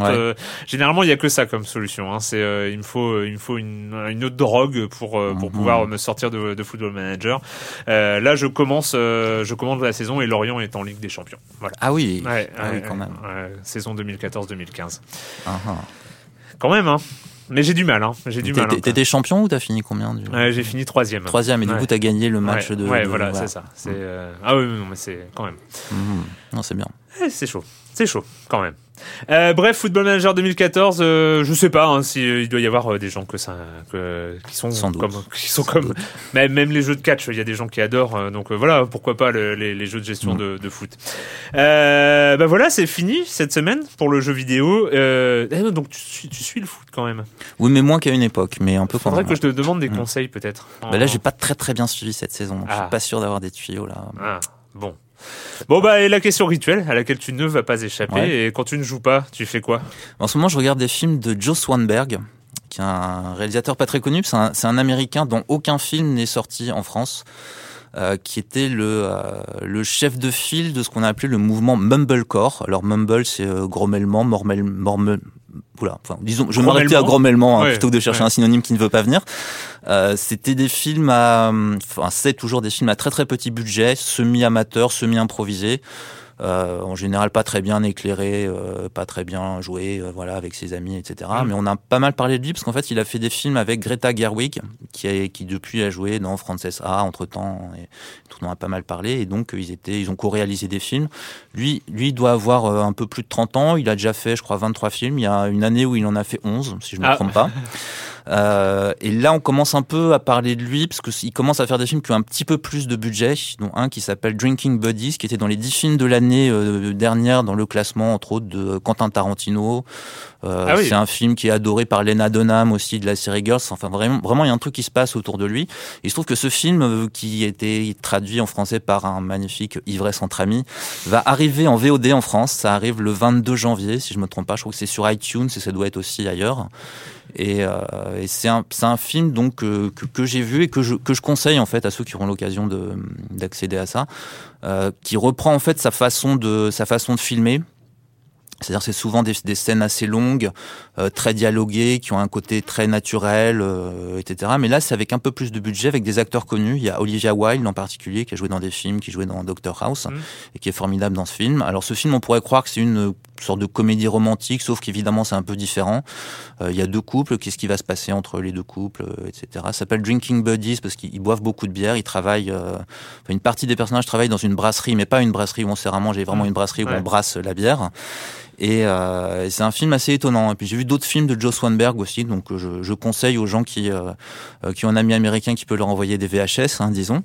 généralement, il y a que ça comme solution. Hein. C'est, il me faut, il me faut une, une autre drogue pour pour mm, pouvoir me sortir de, de Football Manager. là, je commence, je commence la saison et Lorient est en Ligue des Champions. Voilà. Ah oui, ouais, ah oui quand même. saison 2014-2015. Uh -huh. Quand même, hein. Mais j'ai du mal, hein. J'ai du mal. T'étais champion ou t'as fini combien du... ouais, J'ai fini troisième. Troisième, et du coup t'as gagné le match de. Ouais, voilà, c'est ça. C'est, euh... Ah oui, non, mais c'est quand même. Mmh. Non, c'est bien. Eh, c'est chaud, c'est chaud quand même. Euh, bref, Football Manager 2014, euh, je sais pas hein, si euh, il doit y avoir euh, des gens que ça, que, qui sont comme, qui sont comme, même, même les jeux de catch, il y a des gens qui adorent, donc voilà, pourquoi pas le, les, les, jeux de gestion mm. de, de, foot. Bah voilà, c'est fini cette semaine pour le jeu vidéo. Eh, donc tu, tu, suis le foot quand même. Oui, mais moins qu'à une époque, mais un peu. Faudrait que je te demande des mm. conseils peut-être. Bah là, j'ai pas très très bien suivi cette saison, donc ah. je suis ah. pas sûr d'avoir des tuyaux là. Ah, bon. Bon bah et la question rituelle à laquelle tu ne vas pas échapper et quand tu ne joues pas, tu fais quoi? En ce moment, je regarde des films de Joe Swanberg, qui est un réalisateur pas très connu. C'est un, un, Américain dont aucun film n'est sorti en France. Euh, qui était le, euh, le chef de file de ce qu'on a appelé le mouvement Mumblecore. Alors Mumble, c'est euh, grommellement, mormel, mormel, Oula, enfin, disons, je m'arrêtais à grommellement hein, plutôt que de chercher un synonyme qui ne veut pas venir. Euh, C'était des films à, enfin, c'est toujours des films à très très petit budget, semi-amateurs, semi-improvisés. Euh, en général pas très bien éclairé, euh, pas très bien joué, euh, voilà, avec ses amis, etc. Mm. Mais on a pas mal parlé de lui parce qu'en fait, il a fait des films avec Greta Gerwig, qui, a, qui depuis a joué dans Frances A entre temps, et tout le monde a pas mal parlé. Et donc ils étaient, ils ont co-réalisé des films. Lui, lui doit avoir un peu plus de 30 ans. Il a déjà fait, je crois, 23 films. Il y a une année où il en a fait 11, si je ne me ah. trompe pas. Euh, et là, on commence un peu à parler de lui, parce qu'il commence à faire des films qui ont un petit peu plus de budget, dont un qui s'appelle Drinking Buddies, qui était dans les 10 films de l'année euh, dernière dans le classement, entre autres, de Quentin Tarantino. Euh, ah C'est un film qui est adoré par Lena Dunham aussi de la série Girls. Enfin, vraiment, vraiment, il y a un truc qui se passe autour de lui. Et il se trouve que ce film, euh, qui était traduit en français par un magnifique Ivresse entre amis, va arriver en VOD en France. Ça arrive le 22 janvier, si je me trompe pas. Je crois que c'est sur iTunes et ça doit être aussi ailleurs. Et, euh, et c'est un, un, film donc que, que j'ai vu et que je, que je conseille en fait à ceux qui auront l'occasion d'accéder à ça, euh, qui reprend en fait sa façon de sa façon de filmer c'est-à-dire c'est souvent des, des, scènes assez longues, euh, très dialoguées, qui ont un côté très naturel, euh, etc. Mais là, c'est avec un peu plus de budget, avec des acteurs connus. Il y a Olivia Wilde en particulier, qui a joué dans des films, qui jouait dans Doctor House, mmh. et qui est formidable dans ce film. Alors ce film, on pourrait croire que c'est une sorte de comédie romantique, sauf qu'évidemment c'est un peu différent. Euh, il y a deux couples, qu'est-ce qui va se passer entre les deux couples, euh, etc. Ça s'appelle Drinking Buddies parce qu'ils boivent beaucoup de bière, ils travaillent. Euh, une partie des personnages travaillent dans une brasserie, mais pas une brasserie où on sert à manger, vraiment une brasserie où on brasse la bière. Et c'est un film assez étonnant. Et puis j'ai vu d'autres films de Joe Swanberg aussi, donc je, je conseille aux gens qui qui ont un ami américain qui peut leur envoyer des VHS, hein, disons,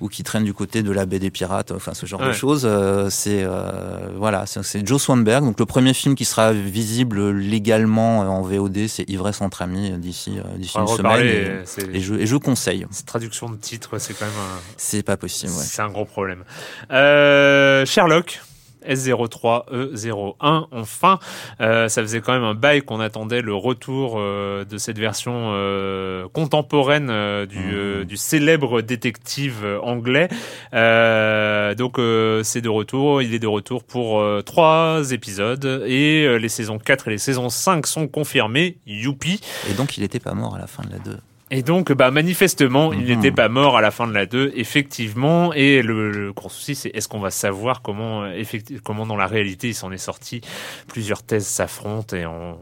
ou qui traînent du côté de la baie des pirates, enfin ce genre de choses. Euh, c'est euh, voilà, c'est Joe Swanberg. Donc le premier film qui sera visible légalement en VOD, c'est Ivresse entre amis d'ici d'ici une semaine. Et, et, je, et je conseille. Cette traduction de titre, c'est quand même. Un... C'est pas possible. Ouais. C'est un gros problème. Sherlock. S03E01. Enfin, euh, ça faisait quand même un bail qu'on attendait le retour euh, de cette version euh, contemporaine du, mmh. du, célèbre détective anglais. donc c'est de retour, il est de retour pour trois épisodes et les saisons 4 et les saisons 5 sont confirmées. Youpi. Et donc il n'était pas mort à la fin de la 2. Et donc, bah, manifestement, il n'était mhm. pas mort à la fin de la 2, effectivement. Et le, le gros souci, c'est est-ce qu'on va savoir comment, euh, comment dans la réalité il s'en est sorti? Plusieurs thèses s'affrontent et on,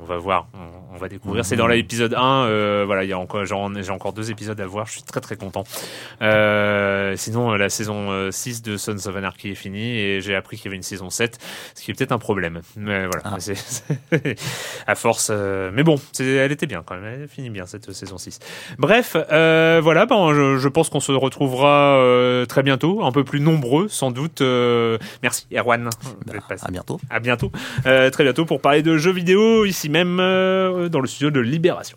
on va voir, on, va découvrir. C'est dans mhm. l'épisode 1, euh, voilà, il y a encore, j'ai encore deux épisodes à voir. Je suis très très content. Euh, sinon, la saison 6 euh, de Sons of Anarchy est finie et j'ai appris qu'il y avait une saison 7, ce qui est peut-être un problème. Mais voilà, ah. c'est à force. Euh, mais bon, elle était bien quand même. Elle finit bien cette saison Bref, euh, voilà, ben, je, je pense qu'on se retrouvera euh, très bientôt, un peu plus nombreux sans doute. Euh, merci Erwan. Bah, à bientôt. À bientôt. Très bientôt pour parler de jeux vidéo ici même dans le studio de Libération.